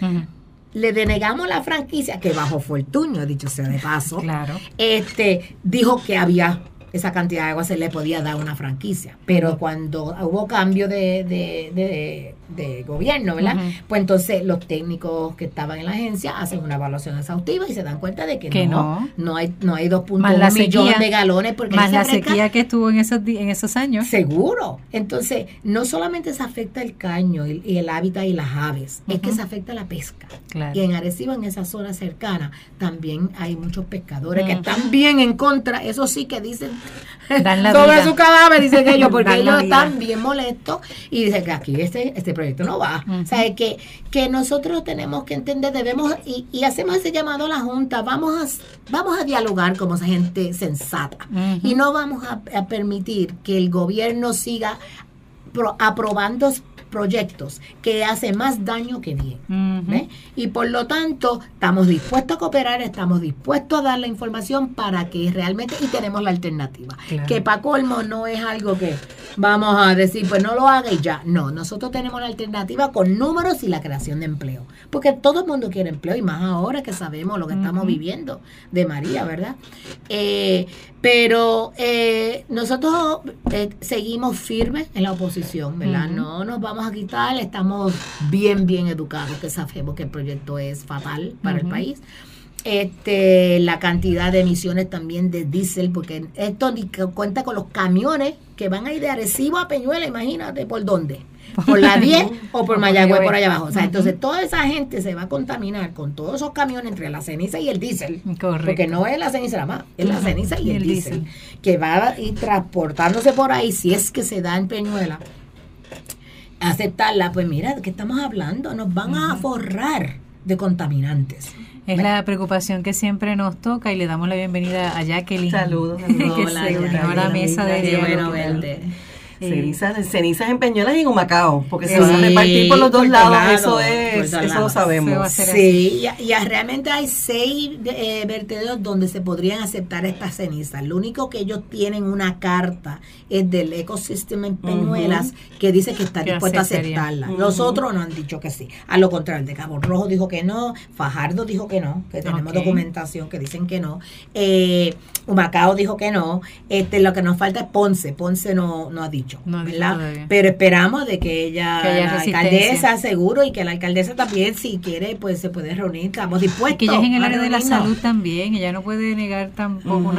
Le denegamos la franquicia, que bajo Fortunio, dicho sea de paso, Claro. este, dijo que había esa cantidad de agua se le podía dar una franquicia. Pero cuando hubo cambio de, de, de- de gobierno, ¿verdad? Pues entonces los técnicos que estaban en la agencia hacen una evaluación exhaustiva y se dan cuenta de que, Que no, no. no hay, no hay Más la 2.1 millones de galones porque Más la sequía que estuvo en esos, en esos años. Seguro. Entonces, no solamente se afecta el caño y, y el hábitat y las aves, es que se afecta la pesca. Claro. Y en Arecibo, en esa zona cercana, también hay muchos pescadores que Ujú. están bien en contra, eso sí que dicen *laughs* Dan la sobre vida. su cadáver, dicen *laughs* ellos, porque ellos están bien molestos y dicen que aquí este, este proyecto no va. O sea, que, que nosotros tenemos que entender, debemos, y, y hacemos ese llamado a la Junta, vamos a, vamos a dialogar como gente sensata. Y no vamos a, a permitir que el gobierno siga pro- aprobando proyectos que hacen más daño que bien. Y por lo tanto, estamos dispuestos a cooperar, estamos dispuestos a dar la información para que realmente, y tenemos la alternativa. Claro. Que para colmo no es algo que vamos a decir, pues no lo haga y ya. No, nosotros tenemos la alternativa con números y la creación de empleo. Porque todo el mundo quiere empleo y más ahora que sabemos lo que estamos viviendo de María, ¿verdad? Eh, pero eh, nosotros eh, seguimos firmes en la oposición, ¿verdad? No nos vamos a quitar, estamos bien, bien educados, que sabemos que el proyecto es fatal para el país. Este, la cantidad de emisiones también de diésel, porque esto ni cuenta con los camiones que van a ir de Arecibo a Peñuela, imagínate por dónde. Por la 10 o por Mayagüez, por allá abajo. O sea, entonces toda esa gente se va a contaminar con todos esos camiones entre la ceniza y el diésel. Correcto. Porque no es la ceniza nada más, es la ceniza y, Y el el diésel. Que va a ir transportándose por ahí, si es que se da en Peñuela, aceptarla, pues mira, ¿de qué estamos hablando? Nos van a forrar de contaminantes. Es la preocupación que siempre nos toca y le damos la bienvenida a Jacqueline. Saludos, *laughs* saludos. que Hola, se unió a la mesa de Qué bueno verte. Eh, Cenizas, cenizas en Peñuelas y en Humacao, porque se van a repartir por los dos lados, eso es, eso lo sabemos. Sí, y, y realmente hay seis eh, vertederos donde se podrían aceptar estas cenizas. Lo único que ellos tienen una carta es del Ecosystem en Peñuelas que dice que está dispuesto a aceptarla. Los otros no han dicho que sí. A lo contrario, el de Cabo Rojo dijo que no, Fajardo dijo que no, que tenemos documentación que dicen que no. Eh, Humacao dijo que no. Este, lo que nos falta es Ponce. Ponce no, no ha dicho. No ¿verdad? Pero esperamos de que ella, Que la alcaldesa, seguro, y que la alcaldesa también, si quiere, pues se puede reunir. Estamos Y dispuestos. que ella es en el área de la salud también, ella no puede negar tampoco.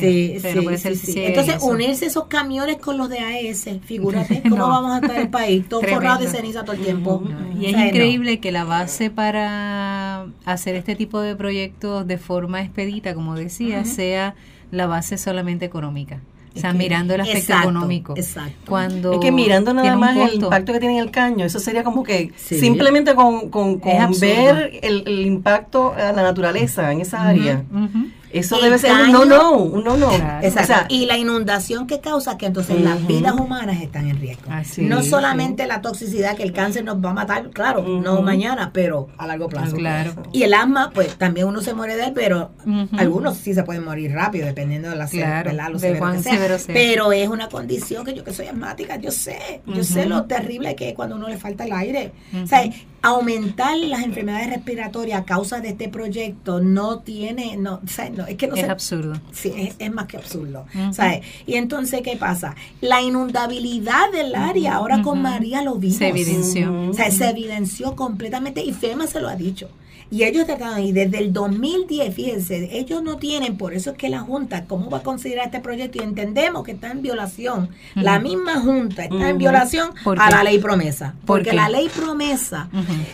Sí, O sea, sí, no puede sí, ser sí. ciega en Entonces, eso. unirse esos camiones con los de AES, figúrate *laughs* cómo No. vamos a estar el país, todo forrado de ceniza todo el tiempo. Y O es sea, increíble que la base para hacer este tipo de proyectos de forma expedita, como decía, sea la base solamente económica. O sea, Es que- mirando el aspecto exacto, económico. exacto. Cuando Es que mirando nada más el impacto que tiene en el caño, eso sería como que Sí. simplemente con, con, con ver el, el impacto a la naturaleza en esa área. Ujú. Eso El debe ser un no, no, un no, no. Claro. Exacto. O sea, y la inundación que causa que entonces las vidas humanas están en riesgo. Así no es, solamente la toxicidad que el cáncer nos va a matar, claro, no mañana, pero a largo plazo. Claro. Y el asma, pues también uno se muere de él, pero algunos sí se pueden morir rápido, dependiendo de la Claro, lo de severo cuán que sea. severo sea. Pero es una condición que yo que soy asmática, yo sé, yo sé lo terrible que es cuando uno le falta el aire. O sea, aumentar las enfermedades respiratorias a causa de este proyecto no tiene, no, o sea, no, es que no Es se- absurdo. Sí, es, es más que absurdo. ¿sabes? Y entonces, ¿qué pasa? La inundabilidad del área, ahora con. María lo vimos. Se evidenció. Ujú. O sea, se evidenció completamente y FEMA se lo ha dicho. Y ellos trataron, y desde el 2010, fíjense, ellos no tienen, por eso es que la Junta, ¿cómo va a considerar este proyecto? Y entendemos que está en violación. La misma Junta está en violación ¿Por a la ley promesa. ¿Por Porque qué? la ley promesa,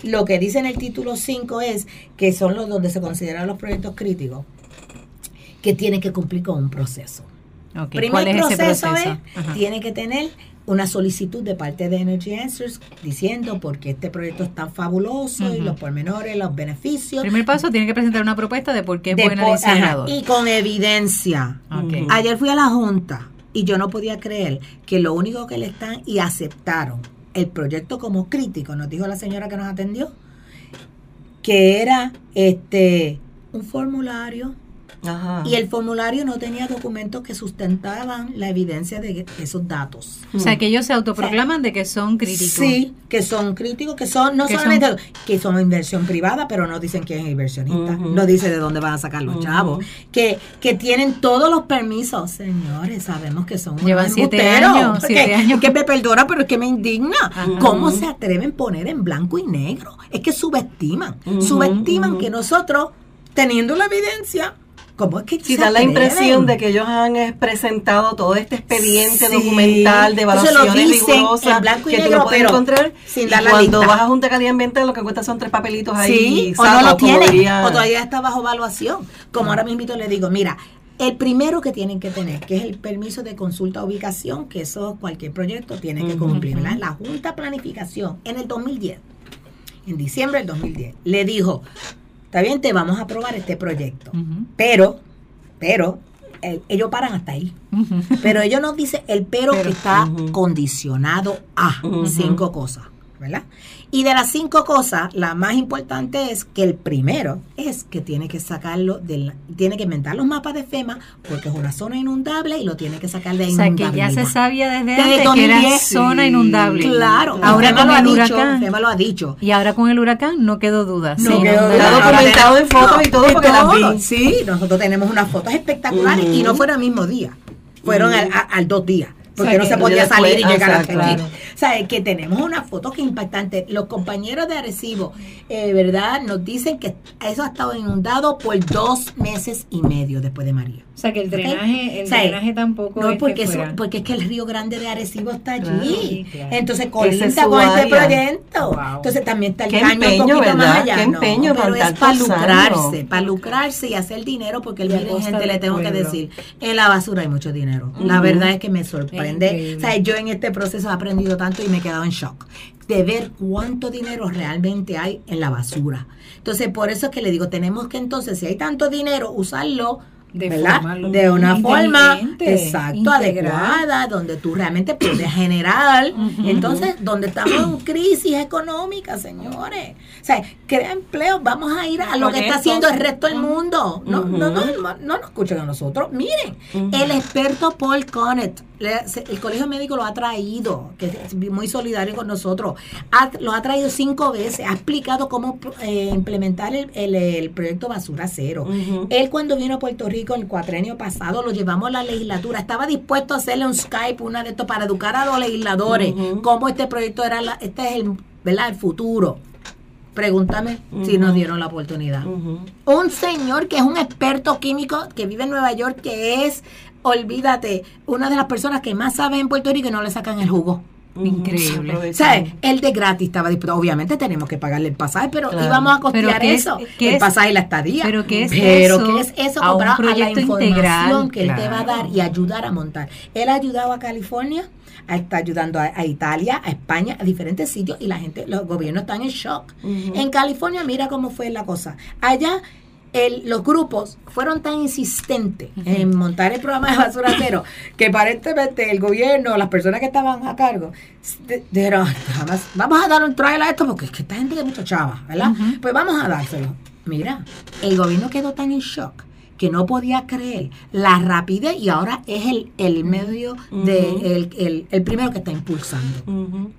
lo que dice en el título 5 es que son los donde se consideran los proyectos críticos, que tienen que cumplir con un proceso. Primer ¿Cuál es ese proceso, es, tiene que tener una solicitud de parte de Energy Answers diciendo por qué este proyecto es tan fabuloso y los pormenores, los beneficios. Primer paso, tiene que presentar una propuesta de por qué es buena el po- ajá, incinerador. y con evidencia. Ayer fui a la Junta y yo no podía creer que lo único que le están y aceptaron el proyecto como crítico, nos dijo la señora que nos atendió, que era este un formulario Ajá. y el formulario no tenía documentos que sustentaban la evidencia de esos datos. O sea, que ellos se autoproclaman de que son críticos. Sí, que son críticos, que son no Que solamente que son inversión privada, pero no dicen quién es inversionista, no dice de dónde van a sacar los chavos, que, que tienen todos los permisos, señores, sabemos que son Llevan siete años, porque- siete años. que me perdona, pero es que me indigna. ¿Cómo se atreven a poner en blanco y negro? Es que subestiman, subestiman que nosotros, teniendo la evidencia, ¿cómo es que Si da la impresión de que ellos han eh, presentado todo este expediente Sí. documental de evaluaciones rigurosas que tú negro, no puedes encontrar sin dar la cuando lista. vas a Junta de Calidad Ambiental lo que encuentras son tres papelitos ahí Sí, o no lo como tiene, diría- o todavía está bajo evaluación. Como ahora mismo le digo, mira, El primero que tienen que tener, que es el permiso de consulta ubicación, que eso cualquier proyecto tiene que cumplir. ¿verdad? La Junta Planificación en el 2010, en diciembre del 2010, le dijo, está bien, te vamos a aprobar este proyecto, pero, pero, eh, ellos paran hasta ahí. Pero ellos nos dicen el pero, que está condicionado a cinco cosas, ¿verdad? Y de las cinco cosas, la más importante es que el primero es que tiene que sacarlo, del, tiene que inventar los mapas de FEMA porque es una zona inundable y lo tiene que sacar de O sea, que ya se sabía desde, Desde antes que era 2010. zona inundable. Claro, Ahora FEMA con lo ha el dicho, huracán. FEMA lo ha dicho. Y ahora con el huracán no quedó duda. No quedó duda. Documentado en fotos y todo porque las vi. Sí, nosotros tenemos unas fotos espectaculares y no fueron al mismo día, fueron al, a- al dos días. Porque O sea, no se podía después- salir y llegar hasta claro. O sea, es que tenemos unas fotos que impactantes. Los compañeros de Arecibo, eh, ¿verdad? Nos dicen que eso ha estado inundado por dos meses y medio después de María. O sea, que el drenaje- el drenaje tampoco No, porque, eso- porque es que el Río Grande de Arecibo está allí. Claro, claro. Entonces colinda es con este proyecto. Wow. Entonces también está el Qué caño empeño, un poquito ¿verdad? más allá. Qué No, empeño pero es para lucrarse, para lucrarse y hacer dinero, porque a miren, gente, le tengo que decir, en la basura hay mucho dinero. La verdad es que me sorprende. Increíble. O sea, yo en este proceso he aprendido tanto y me he quedado en shock de ver cuánto dinero realmente hay en la basura. Entonces, por eso es que le digo, tenemos que entonces, si hay tanto dinero, usarlo De una forma exacto, integral. adecuada, donde tú realmente puedes generar. Entonces, donde estamos en crisis económica, señores. O sea, crea empleo, vamos a ir a lo que está haciendo el resto del mundo. No, no, no, no, no nos escuchen a nosotros. Miren, el experto Paul Connet, le- se- el Colegio Médico lo ha traído, que es muy solidario con nosotros. Ha- lo ha traído cinco veces, ha explicado cómo eh, implementar el, el- el proyecto Basura Cero. Él cuando vino a Puerto Rico el cuatrenio pasado lo llevamos a la legislatura. Estaba dispuesto a hacerle un Skype, una de estos, para educar a los legisladores cómo este proyecto era, la, este es el, ¿verdad? el futuro. Pregúntame si nos dieron la oportunidad. Un señor que es un experto químico que vive en Nueva York, que es, olvídate, una de las personas que más sabe en Puerto Rico y no le sacan el jugo. Increíble. ¿Sabes? El de gratis estaba dispuesto. Obviamente tenemos que pagarle el pasaje, pero Claro. íbamos a costear ¿qué es- eso. qué el es- pasaje y la estadía. pero ¿qué es Pero eso ¿qué es eso a un a, la integral? que él te va a dar y ayudar a montar? Él ha ayudado a California, a- está ayudando a, a Italia, a España, a diferentes sitios y la gente, los gobiernos están en shock. En California, mira cómo fue la cosa. Allá el- los grupos fueron tan insistentes en montar el programa de basura *laughs* cero que aparentemente el gobierno, las personas que estaban a cargo, de- dijeron, vamos a dar un trial a esto porque es que esta gente es mucha chava, ¿verdad? Pues vamos a dárselo. Mira, el gobierno quedó tan en shock que no podía creer la rapidez y ahora es el, el medio de el, el- el primero que está impulsando. Ujú.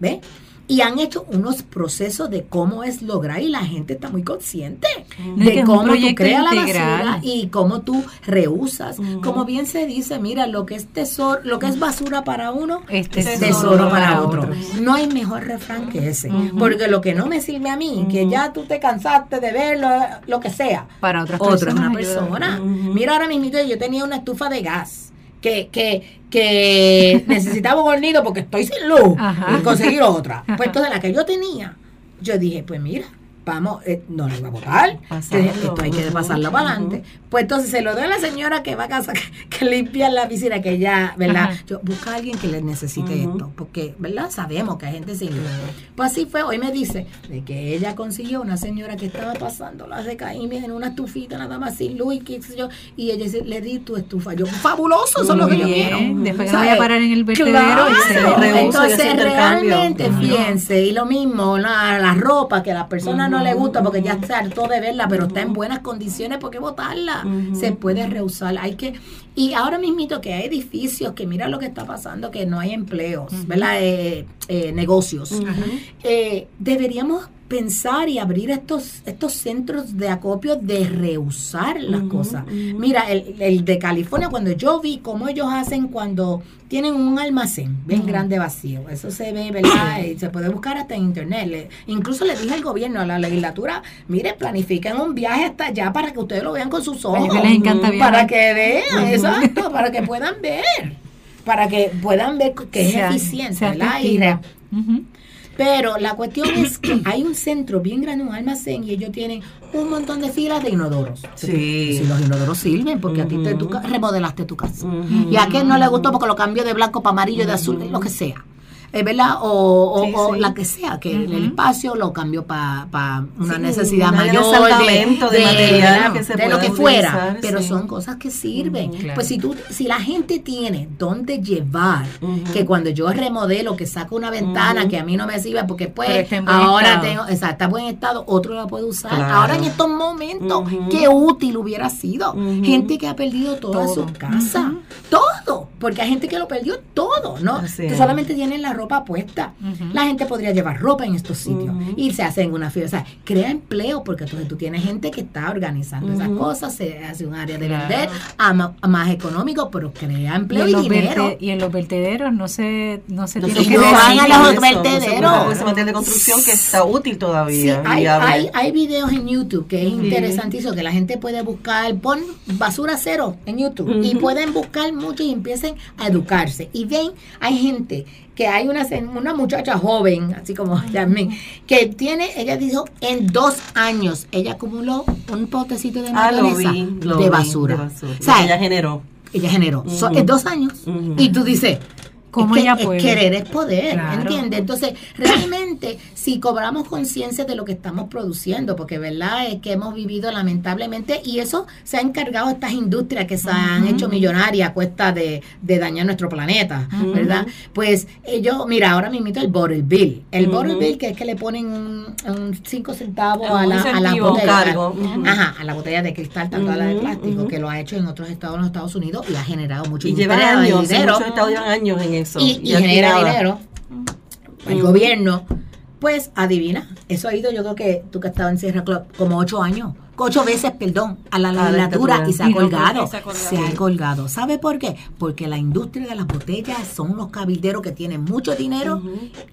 Y han hecho unos procesos de cómo es lograr y la gente está muy consciente No, de cómo tú creas la basura y cómo tú reusas. Ujú. Como bien se dice, mira, lo que es tesoro, lo que es basura para uno Es es tesoro tesoro para para otro. otro. No hay mejor refrán que ese. Porque lo que no me sirve a mí, que ya tú te cansaste de verlo, lo que sea, Para otras personas una persona. Mira ahora mismo yo tenía una estufa de gas que, que, que necesitaba un hornito porque estoy sin luz Ajá. y conseguir otra. Pues entonces la que yo tenía, yo dije, pues mira, vamos, eh, no la iba a. Pasarlo. Dije, esto hay que pasarlo para adelante. Pues entonces se lo doy a la señora que va a casa, que, *laughs* que limpia la piscina, que ya, ¿verdad? Ajá. Yo busca a alguien que le necesite esto, porque, ¿verdad? Sabemos que hay gente sin. Pues así fue, hoy me dice de que ella consiguió una señora que estaba pasando la recaídas en una estufita nada más sin luz y qué sé yo, y ella dice, le di tu estufa. Yo, fabuloso, eso es lo que yo quiero. Después no vaya a parar en el vertedero Claro. y se reusa Entonces, realmente, fíjense, y lo mismo, la, la ropa que las personas no les gusta porque ya se hartó de verla, pero está en buenas condiciones, ¿por qué botarla? Ujú. Se puede reusar, hay que... Y ahora mismito que hay edificios, que mira lo que está pasando, que no hay empleos, ¿verdad? Eh, eh, negocios. Eh, deberíamos pensar y abrir estos estos centros de acopio de reusar las cosas. Mira, el, el de California, cuando yo vi cómo ellos hacen cuando tienen un almacén bien grande vacío, eso se ve, ¿verdad? Y se puede buscar hasta en internet. Le- incluso le dije al gobierno, a la legislatura, mire, planifiquen un viaje hasta allá para que ustedes lo vean con sus ojos. que les encanta viajar. Para que vean, exacto, para que puedan ver. Para que puedan ver que es Sea- eficiente, sea ¿verdad? Pero la cuestión es que *clears throat* hay un centro bien grande, un almacén, y ellos tienen un montón de filas de inodoros. Sí. Si los inodoros sirven, porque a ti te, ca- remodelaste tu casa. Y a aquel no le gustó porque lo cambió de blanco para amarillo, de azul, lo que sea. Es verdad, o, o- Sí, o sí. la que sea, que el espacio lo cambió para una Sí, necesidad de mayor de material que se de lo que fuera. Pero son cosas que sirven. claro. Pues si tú, si la gente tiene dónde llevar, que cuando yo remodelo, que saco una ventana que a mí no me sirve, porque pues ahora estado. tengo, exacto, está en buen estado, otro la puede usar. Claro. Ahora en estos momentos, qué útil hubiera sido. Gente que ha perdido toda Todo. su casa, todo, porque hay gente que lo perdió todo, ¿no? Es. solamente tienen la ropa puesta. La gente podría llevar ropa en estos sitios y se hace en una fiesta. O sea, crea empleo porque entonces tú tienes gente que está organizando esas cosas, se hace un área de Claro. vender a, ma- a más económico, pero crea empleo y, dinero. verte- y en los vertederos no se, no se No tiene se Y que no van a los eso, no se vertederos. ese material de construcción que está útil Sí, todavía. hay, hay, hay videos en YouTube que es interesantísimo, que la gente puede buscar, pon basura cero en YouTube y pueden buscar mucho y empiecen a educarse. Y ven, hay gente que hay una, una muchacha joven, así como Yasmin, que tiene, ella dijo, en dos años, ella acumuló un potecito de Ah, mayonesa de, basura. de basura. O sea, ella generó. ella generó so- en dos años. Y tú dices, ¿Cómo es que ella es puede? querer es poder, Claro. ¿entiendes? Entonces, realmente, si cobramos conciencia de lo que estamos produciendo, porque verdad es que hemos vivido lamentablemente, y eso se ha encargado estas industrias que se han hecho millonarias a cuesta de, de dañar nuestro planeta, ¿verdad? Pues ellos, mira, ahora me invito el bottle bill. El bottle Ujú. bill que es que le ponen un 5 centavos Un a la, a la botella. Ajá, a la botella de cristal, tanto a la de plástico, que lo ha hecho en otros estados en los Estados Unidos y ha generado mucho Y llevan años, dinero muchos estados llevan años en eso. y, y genera nada. dinero. El gobierno, pues adivina, eso ha ido yo creo que tú que has estado en Sierra Club como ocho años, ocho veces, perdón, a la legislatura y se ha colgado. se ha colgado. ¿Sabe por qué? Porque la industria de las botellas son los cabilderos que tienen mucho dinero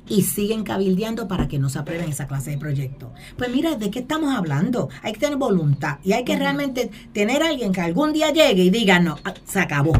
y siguen cabildeando para que no se aprueben esa clase de proyectos. Pues mira, ¿de qué estamos hablando? Hay que tener voluntad y hay que realmente tener a alguien que algún día llegue y diga, no, ah, se acabó.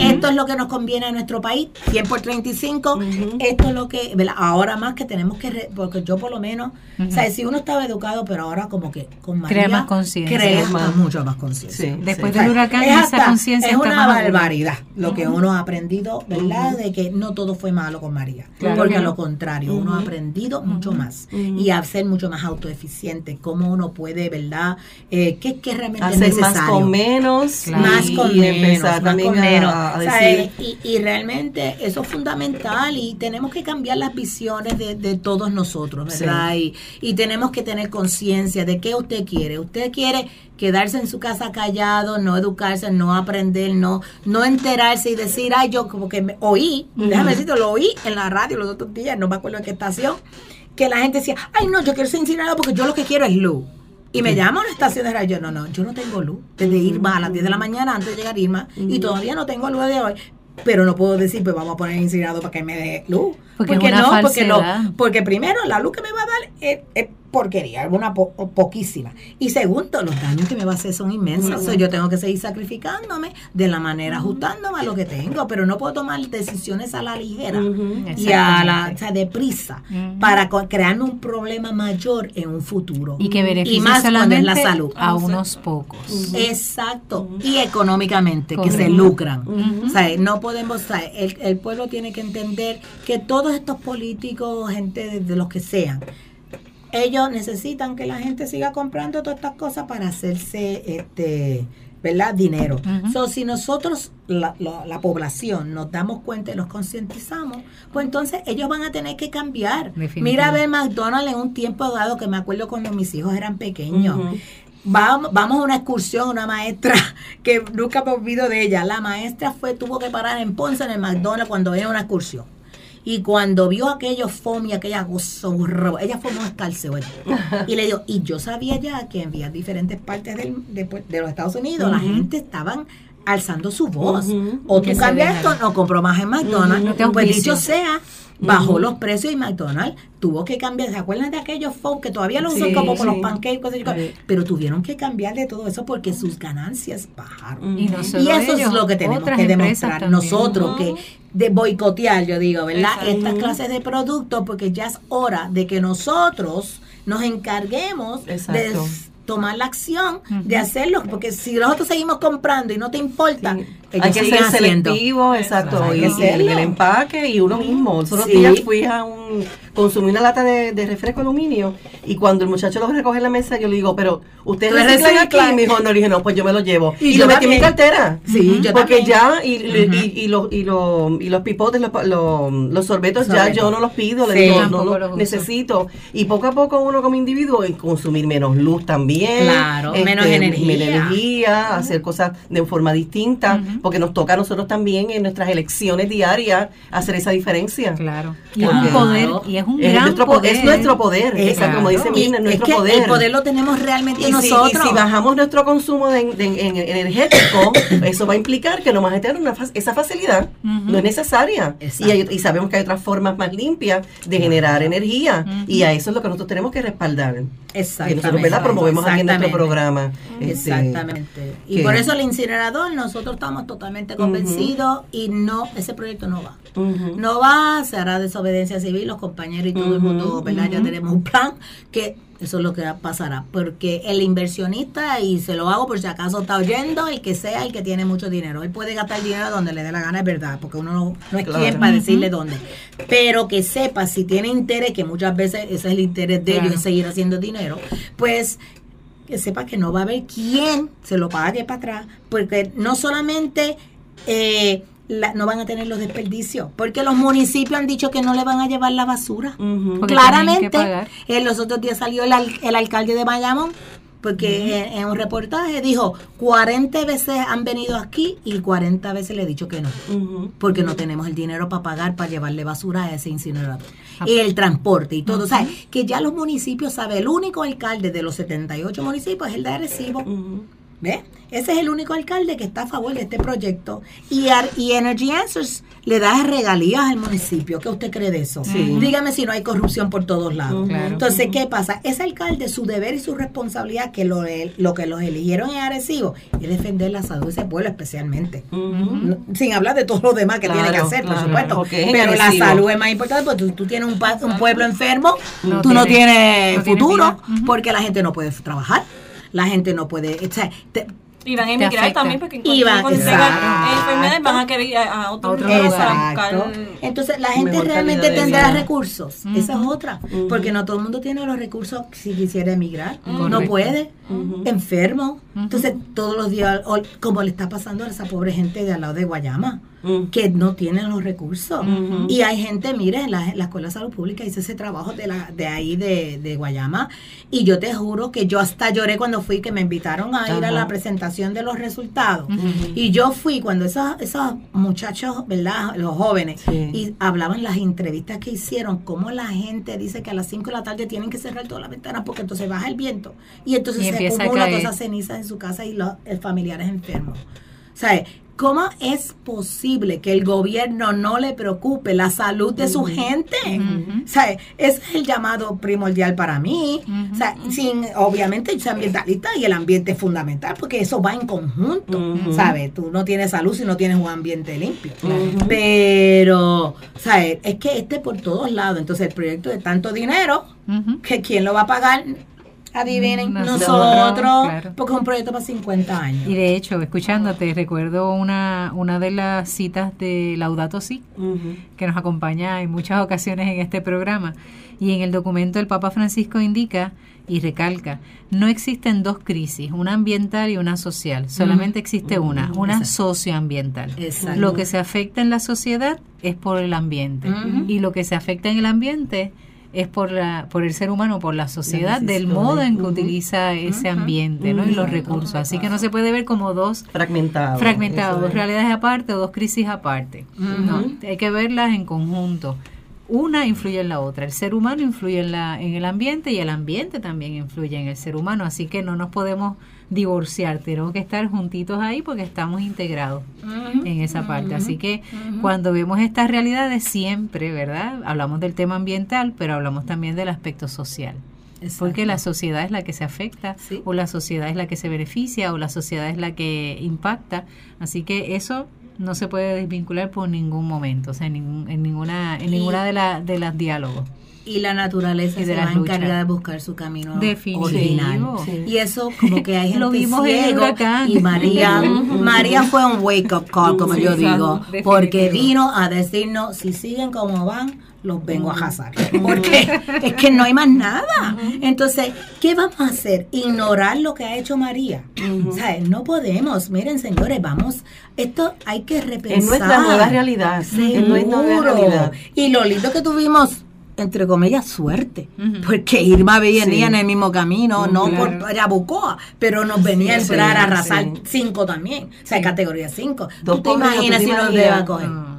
Esto es lo que nos conviene a nuestro país, 100 por 35, Ujú. esto es lo que, ¿verdad? ahora más que tenemos que, re- porque yo por lo menos, o sea, si uno estaba educado, pero ahora como que con María, conciencia. Más. mucho más conciencia. Sí, Después sí. del huracán, Es esa hasta- conciencia es está una más barbaridad lo que uno ha aprendido, ¿verdad? De que no todo fue malo con María. Claro porque que a lo contrario, uno ha aprendido mucho más y a ser mucho más autoeficiente, cómo uno puede, ¿verdad? Eh, ¿Qué, qué realmente es Hacer más con menos. Claro. más y con menos, empezar más también con menos. a, decir. y, y realmente eso es fundamental y tenemos que cambiar las visiones de, de todos nosotros, ¿verdad? Y, y tenemos que tener conciencia de qué usted quiere. Usted quiere quedarse en su casa callado, no educarse, no aprender, no no enterarse y decir, ay, yo como que me oí, déjame decirte, lo oí en la radio los otros días, no me acuerdo en qué estación, que la gente decía, ay, no, yo quiero ser incinerado porque yo lo que quiero es luz. Y me llama a una estación de radio. No, no, yo no tengo luz. Desde Irma a las 10 de la mañana antes de llegar Irma. Y todavía no tengo luz de hoy. Pero no puedo decir, pues vamos a poner incinerador para que me dé luz. Porque una no, porque no. Porque primero, la luz que me va a dar es, es porquería, una po- poquísima. Y segundo, los daños que me va a hacer son inmensos. O sea, yo tengo que seguir sacrificándome de la manera, ajustándome a lo que tengo. Pero no puedo tomar decisiones a la ligera y a la, o sea, deprisa para crearme un problema mayor en un futuro. Y que beneficie Y más solamente la salud. a unos pocos. Exacto. Y económicamente, que se lucran. O sea, no podemos, o sea, el, el pueblo tiene que entender que todos estos políticos, gente de, de los que sean, ellos necesitan que la gente siga comprando todas estas cosas para hacerse, este, ¿verdad? Dinero. Ujú. So, si nosotros, la, la- la población, nos damos cuenta y nos concientizamos, pues entonces ellos van a tener que cambiar. Mira a ver McDonald's en un tiempo dado, que me acuerdo cuando mis hijos eran pequeños. Vamos, vamos a una excursión, una maestra *laughs* que nunca me olvido de ella. La maestra fue, tuvo que parar en Ponce en el McDonald's cuando venía una excursión. Y cuando vio aquello foamy, aquella cosa horrible, ella formó un escalceo. Y le dijo, y yo sabía ya que en vías diferentes partes del- de, pues, de los Estados Unidos la gente estaban alzando su voz. O tú cambias esto, no compro más en McDonald's. Ujú. Pues Auspicio. dicho sea, bajó los precios y McDonald's tuvo que cambiar. ¿Se acuerdan de aquellos folks que todavía lo usan Sí, como con los sí. pancakes? cosas y cosas? Sí. Pero tuvieron que cambiar de todo eso porque sus ganancias bajaron. Y, no Y solo eso ellos, es lo que tenemos que demostrar también. nosotros, que de boicotear, yo digo, ¿verdad? Exacto. Estas clases de productos, porque ya es hora de que nosotros nos encarguemos de Exacto. s- tomar la acción de hacerlo, porque si nosotros seguimos comprando y no te importa, Sí. Hay que ser haciendo. selectivo, exacto, Hay y que el, empaque y uno mismo. Los otros Sí. días fui a un, consumí una lata de, de refresco aluminio y cuando el muchacho lo recoge en la mesa yo le digo, pero ¿ustedes ¿Tú reciclan aquí? Y me dijo, no, le dije, no, pues yo me lo llevo. Y Y, yo lo metí en mi cartera. Sí, yo Porque también. ya, y, y, y, los, y, los, y los pipotes, los, los, los sorbetos, ya yo no los pido, le digo, no los necesito. Y poco a poco uno como individuo, consumir menos luz también. Claro, menos energía. menos energía, hacer cosas de forma distinta, porque nos toca a nosotros también en nuestras elecciones diarias hacer esa diferencia. Claro. Y Claro. es un poder, y es un Es gran nuestro, po- poder. es nuestro poder, Eh, exacto, como dice. Mirna, es nuestro que poder. El poder lo tenemos realmente Y si, y nosotros. si bajamos nuestro consumo de, de- en- energético, *coughs* eso va a implicar que no vamos a tener una, esa facilidad. No es necesaria. Exacto. Y, hay- y sabemos que hay otras formas más limpias de generar energía. Y a eso es lo que nosotros tenemos que respaldar. Que Exactamente. nosotros ¿verdad? promovemos aquí en nuestro Exactamente. programa. este, Exactamente. Y que- por eso el incinerador, nosotros estamos totalmente convencidos y no, ese proyecto no va. No va, se hará desobediencia civil, los compañeros y todo el mundo, ¿verdad? Ya tenemos un plan que eso es lo que pasará. Porque el inversionista, y se lo hago por si acaso está oyendo, el que sea el que tiene mucho dinero, él puede gastar dinero donde le dé la gana, es verdad, porque uno no, no es Claro. quien para decirle dónde. Pero que sepa si tiene interés, que muchas veces ese es el interés de Claro. ellos, es seguir haciendo dinero, pues que sepa que no va a haber quien se lo pague para atrás, porque no solamente eh, la- no van a tener los desperdicios, porque los municipios han dicho que no le van a llevar la basura. Claramente, en los otros días salió el, el alcalde de Bayamón, porque en, en un reportaje dijo, 40 veces han venido aquí y 40 veces le he dicho que no porque no tenemos el dinero para pagar para llevarle basura a ese incinerador. Y el transporte y todo. O sea, que ya los municipios saben, el único alcalde de los 78 municipios es el de Arecibo. Ese es el único alcalde que está a favor de este proyecto. Y, Ar- y Energy Answers le da regalías al municipio. ¿Qué usted cree de eso? Sí. Dígame si no hay corrupción por todos lados. Claro. Entonces, ¿qué pasa? Ese alcalde, su deber y su responsabilidad, que lo, lo que los eligieron en Arecibo, es defender la salud de ese pueblo especialmente. Sin hablar de todo lo demás que Claro, tiene que hacer, por claro, supuesto. Pero la salud es más importante porque tú, tú tienes un, pueblo enfermo, No tú no tiene- tienes no tiene futuro porque la gente no puede trabajar, la gente no puede... o te- Y van a emigrar afecta. también porque cuando tengan enfermedades van a querer ir a, a otro otro lugar para Entonces la gente realmente tendrá vida. recursos. Esa es otra. Porque no todo el mundo tiene los recursos si quisiera emigrar. No puede. Enfermo. Entonces todos los días, o- como le está pasando a esa pobre gente de al lado de Guayama, que no tienen los recursos. Y hay gente, mire, en la, en la Escuela de Salud Pública hice ese trabajo de, la, de ahí de, de Guayama. Y yo te juro que yo hasta lloré cuando fui, que me invitaron a ir a la presentación de los resultados. Y yo fui cuando esos, esos muchachos, ¿verdad? Los jóvenes, Sí. y hablaban las entrevistas que hicieron, cómo la gente dice que a las 5 de la tarde tienen que cerrar todas las ventanas porque entonces baja el viento. Y entonces Y se acumula todas esas cenizas en su casa y los eh, familiares enfermos. ¿Sabes? ¿Cómo es posible que el gobierno no le preocupe la salud de su gente? ¿Sabes? Ese es el llamado primordial para mí. O sea, sin, obviamente yo soy ambientalista y el ambiente es fundamental porque eso va en conjunto. ¿Sabes? Tú no tienes salud si no tienes un ambiente limpio. Pero, ¿sabes? Es que este por todos lados. Entonces el proyecto de tanto dinero, que ¿quién lo va a pagar? Adivinen, Nosotros, nosotros, claro. porque es un proyecto para 50 años. Y de hecho, escuchándote, recuerdo una, una de las citas de Laudato Si, que nos acompaña en muchas ocasiones en este programa. Y en el documento el Papa Francisco indica y recalca, no existen dos crisis, una ambiental y una social, solamente existe una, una Exacto. socioambiental. Exacto. Lo que se afecta en la sociedad es por el ambiente y lo que se afecta en el ambiente es por la por el ser humano, por la sociedad, del modo en que utiliza ese ambiente, ¿no? Y los recursos. Así que no se puede ver como dos Fragmentado. fragmentados, Eso dos es. realidades aparte o dos crisis aparte. No, hay que verlas en conjunto. Una influye en la otra. El ser humano influye en, la, en el ambiente y el ambiente también influye en el ser humano. Así que no nos podemos divorciar, tenemos que estar juntitos ahí porque estamos integrados en esa parte. Así que cuando vemos estas realidades siempre, ¿verdad? Hablamos del tema ambiental, pero hablamos también del aspecto social. Porque la sociedad es la que se afecta, o la sociedad es la que se beneficia, o la sociedad es la que impacta. Así que eso no se puede desvincular por ningún momento, o sea, en, en ninguna, en ninguna de, la, de las diálogos y la naturaleza Y de se va a encargar de buscar su camino Definitivo. original. Sí. Y eso *laughs* como que hay gente Lo vimos ciego y María *laughs* María fue un wake up call como Sí, yo digo, Definitivo. porque vino a decirnos si siguen como van los vengo a arrasar. *laughs* Porque es que no hay más nada. Entonces, ¿qué vamos a hacer? Ignorar lo que ha hecho María. ¿Sabes? No podemos. Miren, señores, vamos. Esto hay que repensar. Es nuestra nueva realidad. Es nuestra nueva Seguro. realidad. Y lo lindo que tuvimos, entre comillas, suerte. Porque Irma venía Sí. en el mismo camino, no Claro. por Yabucoa, pero nos venía a entrar a arrasar sí. cinco también. O sea, categoría 5. Dos ¿Tú te imaginas ¿tú si nos deba a coger? No.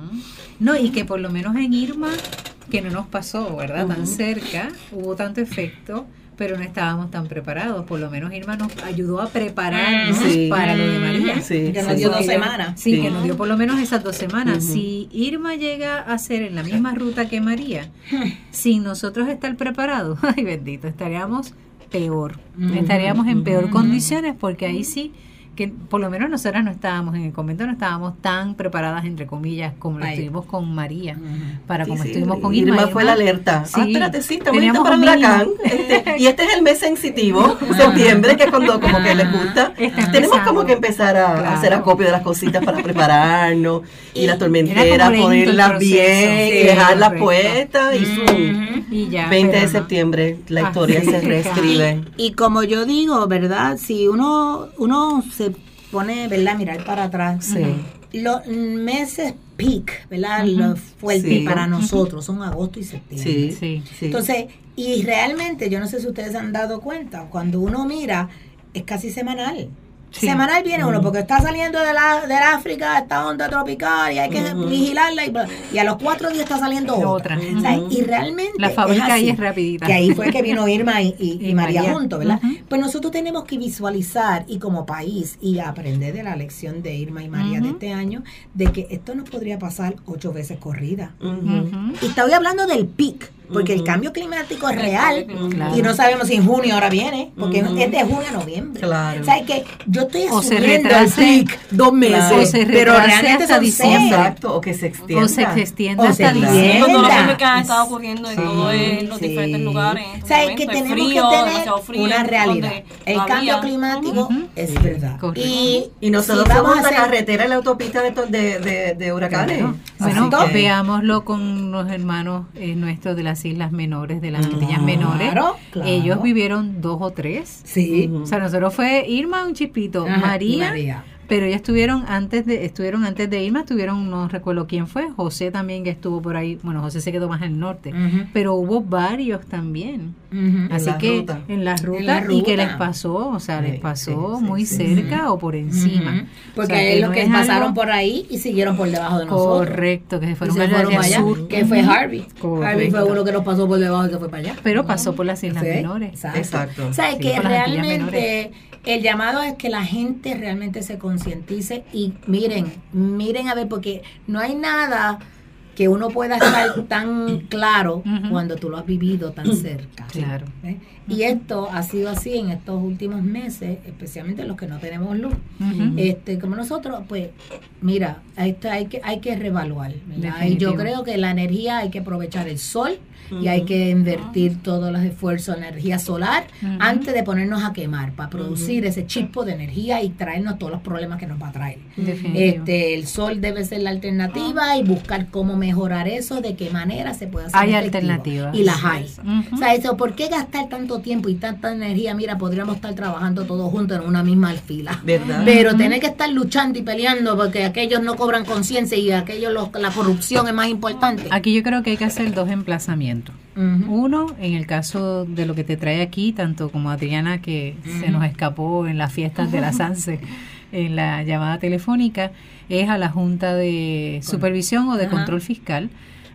No, y que por lo menos en Irma, que no nos pasó, ¿verdad? Tan cerca, hubo tanto efecto, pero no estábamos tan preparados. Por lo menos Irma nos ayudó a prepararnos Sí. para lo de María. Sí, Que sí. nos dio dos semanas. Sí, Sí. que nos dio por lo menos esas dos semanas. Si Irma llega a ser en la misma ruta que María, sin nosotros estar preparados, *laughs* ay bendito, estaríamos peor. Estaríamos en peor condiciones porque ahí sí que por lo menos nosotras no estábamos en el convento, no estábamos tan preparadas, entre comillas, como lo estuvimos con María, para Sí, como sí, estuvimos con Irma. Irma. fue la alerta. Sí. Ah, espérate, sí, estamos Teníamos listos para huracán. Este, *laughs* y este es el mes sensitivo, septiembre, que es cuando como que les gusta. Está Tenemos empezando. como que empezar a, a Claro. hacer acopio de las cositas para prepararnos y, las Era tormenteras, ponerlas bien Sí, y dejarlas puestas y zoom. Y ya, 20 de no. septiembre, la Ah, historia sí. se reescribe. Y como yo digo, ¿verdad? Si uno, uno se pone, ¿verdad? Mirar para atrás. Sí. Los meses peak, ¿verdad? Los fuertes Sí. para nosotros son agosto y septiembre. Sí, Sí. sí. Entonces, y realmente, yo no sé si ustedes se han dado cuenta, cuando uno mira, es casi semanal. Sí. Semanal viene uno porque está saliendo de la, del África, esta onda tropical y hay que vigilarla y, a los cuatro días está saliendo otra. Otra. O sea, y realmente La fábrica ahí así. es rapidita. Que ahí fue que vino Irma y, y- *laughs* y Y María, María. juntos, ¿verdad? Ujú. Pues nosotros tenemos que visualizar y como país y aprender de la lección de Irma y María de este año, de que esto nos podría pasar ocho veces corrida. Y estoy hablando del pic, porque el cambio climático es real. Claro. y no sabemos si en junio ahora viene, porque es de junio a noviembre. Claro. O sea, es que yo estoy O se asumiendo el retrase. pic dos meses, Claro. O se pero realmente hasta diciembre. Exacto, o que se extienda. O se extienda O hasta se diciembre. Los que han estado ocurriendo en Sí, todo en los sí. diferentes lugares. en O sea, es que tenemos frío, que tener frío, una realidad. El todavía- cambio climático es verdad. Correcto. Y, Y nosotros si vamos a la carretera y la autopista de, de, de, de huracanes. Bueno, veámoslo con los hermanos eh, nuestros de las islas menores, de las Antillas Claro, menores. claro. Ellos vivieron dos o tres. Sí. O sea, nosotros fue Irma un Ajá, y María, María. Pero ellos estuvieron antes de estuvieron antes de Irma, estuvieron no recuerdo quién fue, José también que estuvo por ahí, bueno, José se quedó más al norte, pero hubo varios también. Así la que ruta. en las rutas la y que ruta. les pasó, o sea, les pasó sí, sí, muy sí. cerca o por encima. Porque O sea, es lo no que es pasaron algo- por ahí y siguieron por debajo de nosotros. Correcto, que se fueron se fueron allá, sur. que fue. Harvey. Correcto. Harvey fue uno que nos pasó por debajo y que fue para allá. Pero pasó por las islas Sí, menores. Exacto. Exacto. O sea, es Sí, que realmente el llamado es que la gente realmente se concientice y miren, miren a ver, porque no hay nada que uno pueda estar *coughs* tan claro cuando tú lo has vivido tan cerca. Claro. ¿Ves? Y esto ha sido así en estos últimos meses, especialmente los que no tenemos luz. Este, como nosotros, pues, mira, esto hay que, hay que reevaluar, ¿verdad? Y yo creo que la energía hay que aprovechar el sol y hay que invertir todos los esfuerzos en energía solar antes de ponernos a quemar para producir ese chispo de energía y traernos todos los problemas que nos va a traer. Este, el sol debe ser la alternativa y buscar cómo mejorar eso, de qué manera se puede hacer. Hay efectivo. alternativas. Y las hay. O sea, eso, ¿por qué gastar tanto tiempo y tanta energía? Mira, podríamos estar trabajando todos juntos en una misma fila. ¿Verdad? Pero tener que estar luchando y peleando porque aquellos no cobran conciencia y aquellos los- la corrupción es más importante. Aquí yo creo que hay que hacer dos emplazamientos. Uno, en el caso de lo que te trae aquí, tanto como Adriana, que se nos escapó en las fiestas de la SANSE, en la llamada telefónica, es a la Junta de Supervisión o de. Control Fiscal,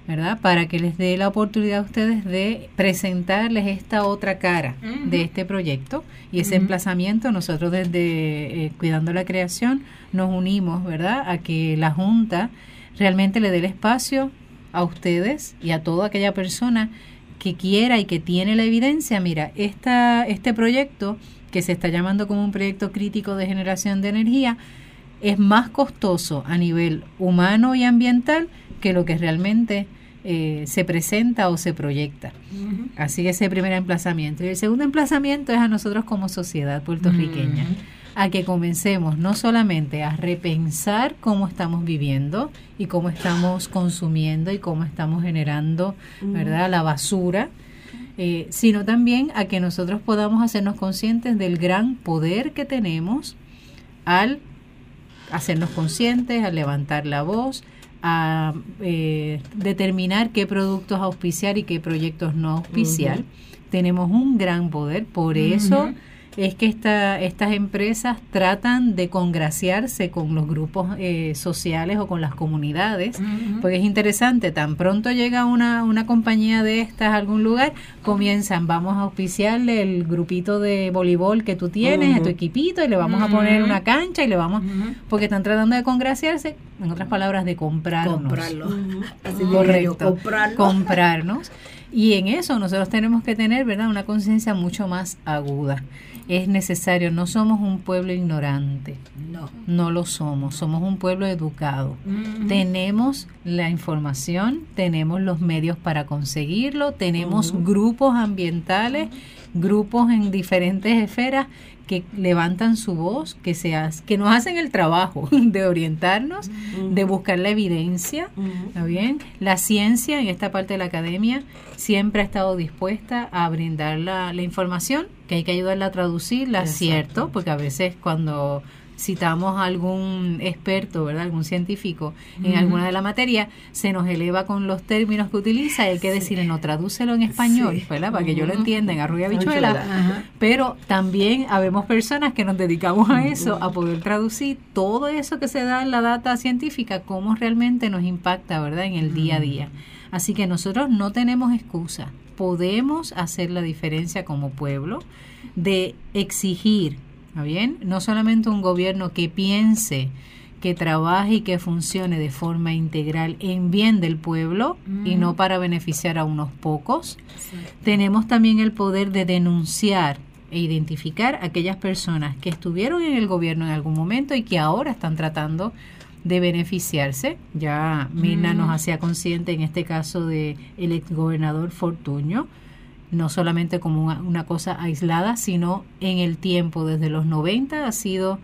¿verdad? Para que les dé la oportunidad a ustedes de presentarles esta otra cara de este proyecto y ese emplazamiento. Nosotros desde eh, Cuidando la Creación nos unimos, ¿verdad? A que la Junta realmente le dé el espacio a ustedes y a toda aquella persona que quiera y que tiene la evidencia, mira, esta, este proyecto que se está llamando como un proyecto crítico de generación de energía es más costoso a nivel humano y ambiental que lo que realmente eh, se presenta o se proyecta. Así que ese primer emplazamiento. Y el segundo emplazamiento es a nosotros como sociedad puertorriqueña a que comencemos no solamente a repensar cómo estamos viviendo y cómo estamos consumiendo y cómo estamos generando, ¿verdad?, la basura, eh, sino también a que nosotros podamos hacernos conscientes del gran poder que tenemos al hacernos conscientes, al levantar la voz, a eh, determinar qué productos auspiciar y qué proyectos no auspiciar. Tenemos un gran poder, por eso es que esta, estas empresas tratan de congraciarse con los grupos eh, sociales o con las comunidades, porque es interesante, tan pronto llega una, una compañía de estas a algún lugar, comienzan, vamos a auspiciarle el grupito de voleibol que tú tienes, a tu equipito, y le vamos a poner una cancha y le vamos, porque están tratando de congraciarse, en otras palabras, de comprarnos. Comprarlo. Correcto. comprarnos. Y en eso nosotros tenemos que tener, ¿verdad?, una conciencia mucho más aguda es necesario. No somos un pueblo ignorante. No. No lo somos. Somos un pueblo educado. Tenemos la información, tenemos los medios para conseguirlo, tenemos grupos ambientales, grupos en diferentes esferas que levantan su voz, que, se que nos hacen el trabajo *laughs* de orientarnos, de buscar la evidencia, ¿está bien? La ciencia en esta parte de la academia siempre ha estado dispuesta a brindar la, la información, que hay que ayudarla a traducirla, cierto, porque a veces cuando citamos a algún experto, ¿verdad? Algún científico en alguna de la materia, se nos eleva con los términos que utiliza y hay que decirle, no, tradúcelo en español, ¿verdad? Para que yo lo entienda en bichuela. Pero también habemos personas que nos dedicamos a eso, a poder traducir todo eso que se da en la data científica, cómo realmente nos impacta, ¿verdad? En el día a día. Así que nosotros no tenemos excusa. Podemos hacer la diferencia como pueblo de exigir bien? No solamente un gobierno que piense, que trabaje y que funcione de forma integral en bien del pueblo y no para beneficiar a unos pocos. Tenemos también el poder de denunciar e identificar a aquellas personas que estuvieron en el gobierno en algún momento y que ahora están tratando de beneficiarse. Ya Mirna nos hacía consciente en este caso de el exgobernador Fortuño, no solamente como una, cosa aislada, sino en el tiempo, desde los 90 ha sido,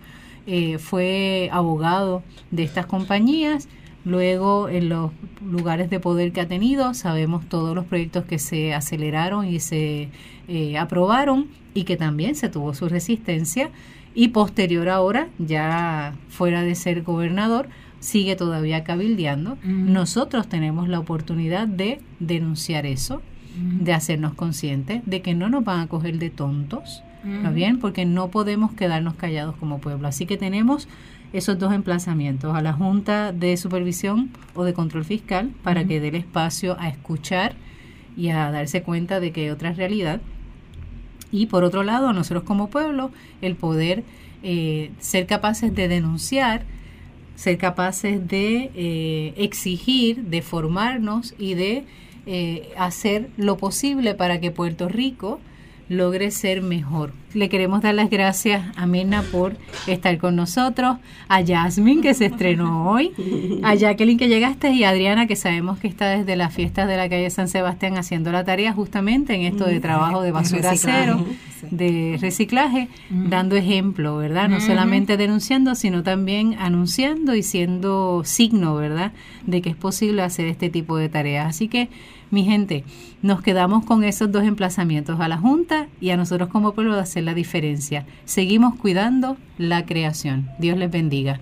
eh, fue abogado de estas compañías, luego en los lugares de poder que ha tenido, sabemos todos los proyectos que se aceleraron y se eh, aprobaron y que también se tuvo su resistencia. Y posterior ahora, ya fuera de ser gobernador, sigue todavía cabildeando. Nosotros tenemos la oportunidad de denunciar eso, de hacernos conscientes de que no nos van a coger de tontos, ¿no bien? Porque no podemos quedarnos callados como pueblo. Así que tenemos esos dos emplazamientos, a la Junta de Supervisión o de Control Fiscal, para que dé el espacio a escuchar y a darse cuenta de que hay otra realidad. Y por otro lado, a nosotros como pueblo, el poder eh, ser capaces de denunciar, ser capaces de eh, exigir, de formarnos y de eh, hacer lo posible para que Puerto Rico logre ser mejor. Le queremos dar las gracias a Mirna por estar con nosotros, a Jasmine que se estrenó *laughs* hoy, a Jacqueline que llegaste y a Adriana que sabemos que está desde las fiestas de la calle San Sebastián haciendo la tarea justamente en esto de trabajo de basura cero, de reciclaje, dando ejemplo, ¿verdad? No solamente denunciando, sino también anunciando y siendo signo, ¿verdad? De que es posible hacer este tipo de tareas. Así que mi gente, nos quedamos con esos dos emplazamientos a la Junta y a nosotros como pueblo de hacer la diferencia. Seguimos cuidando la creación. Dios les bendiga.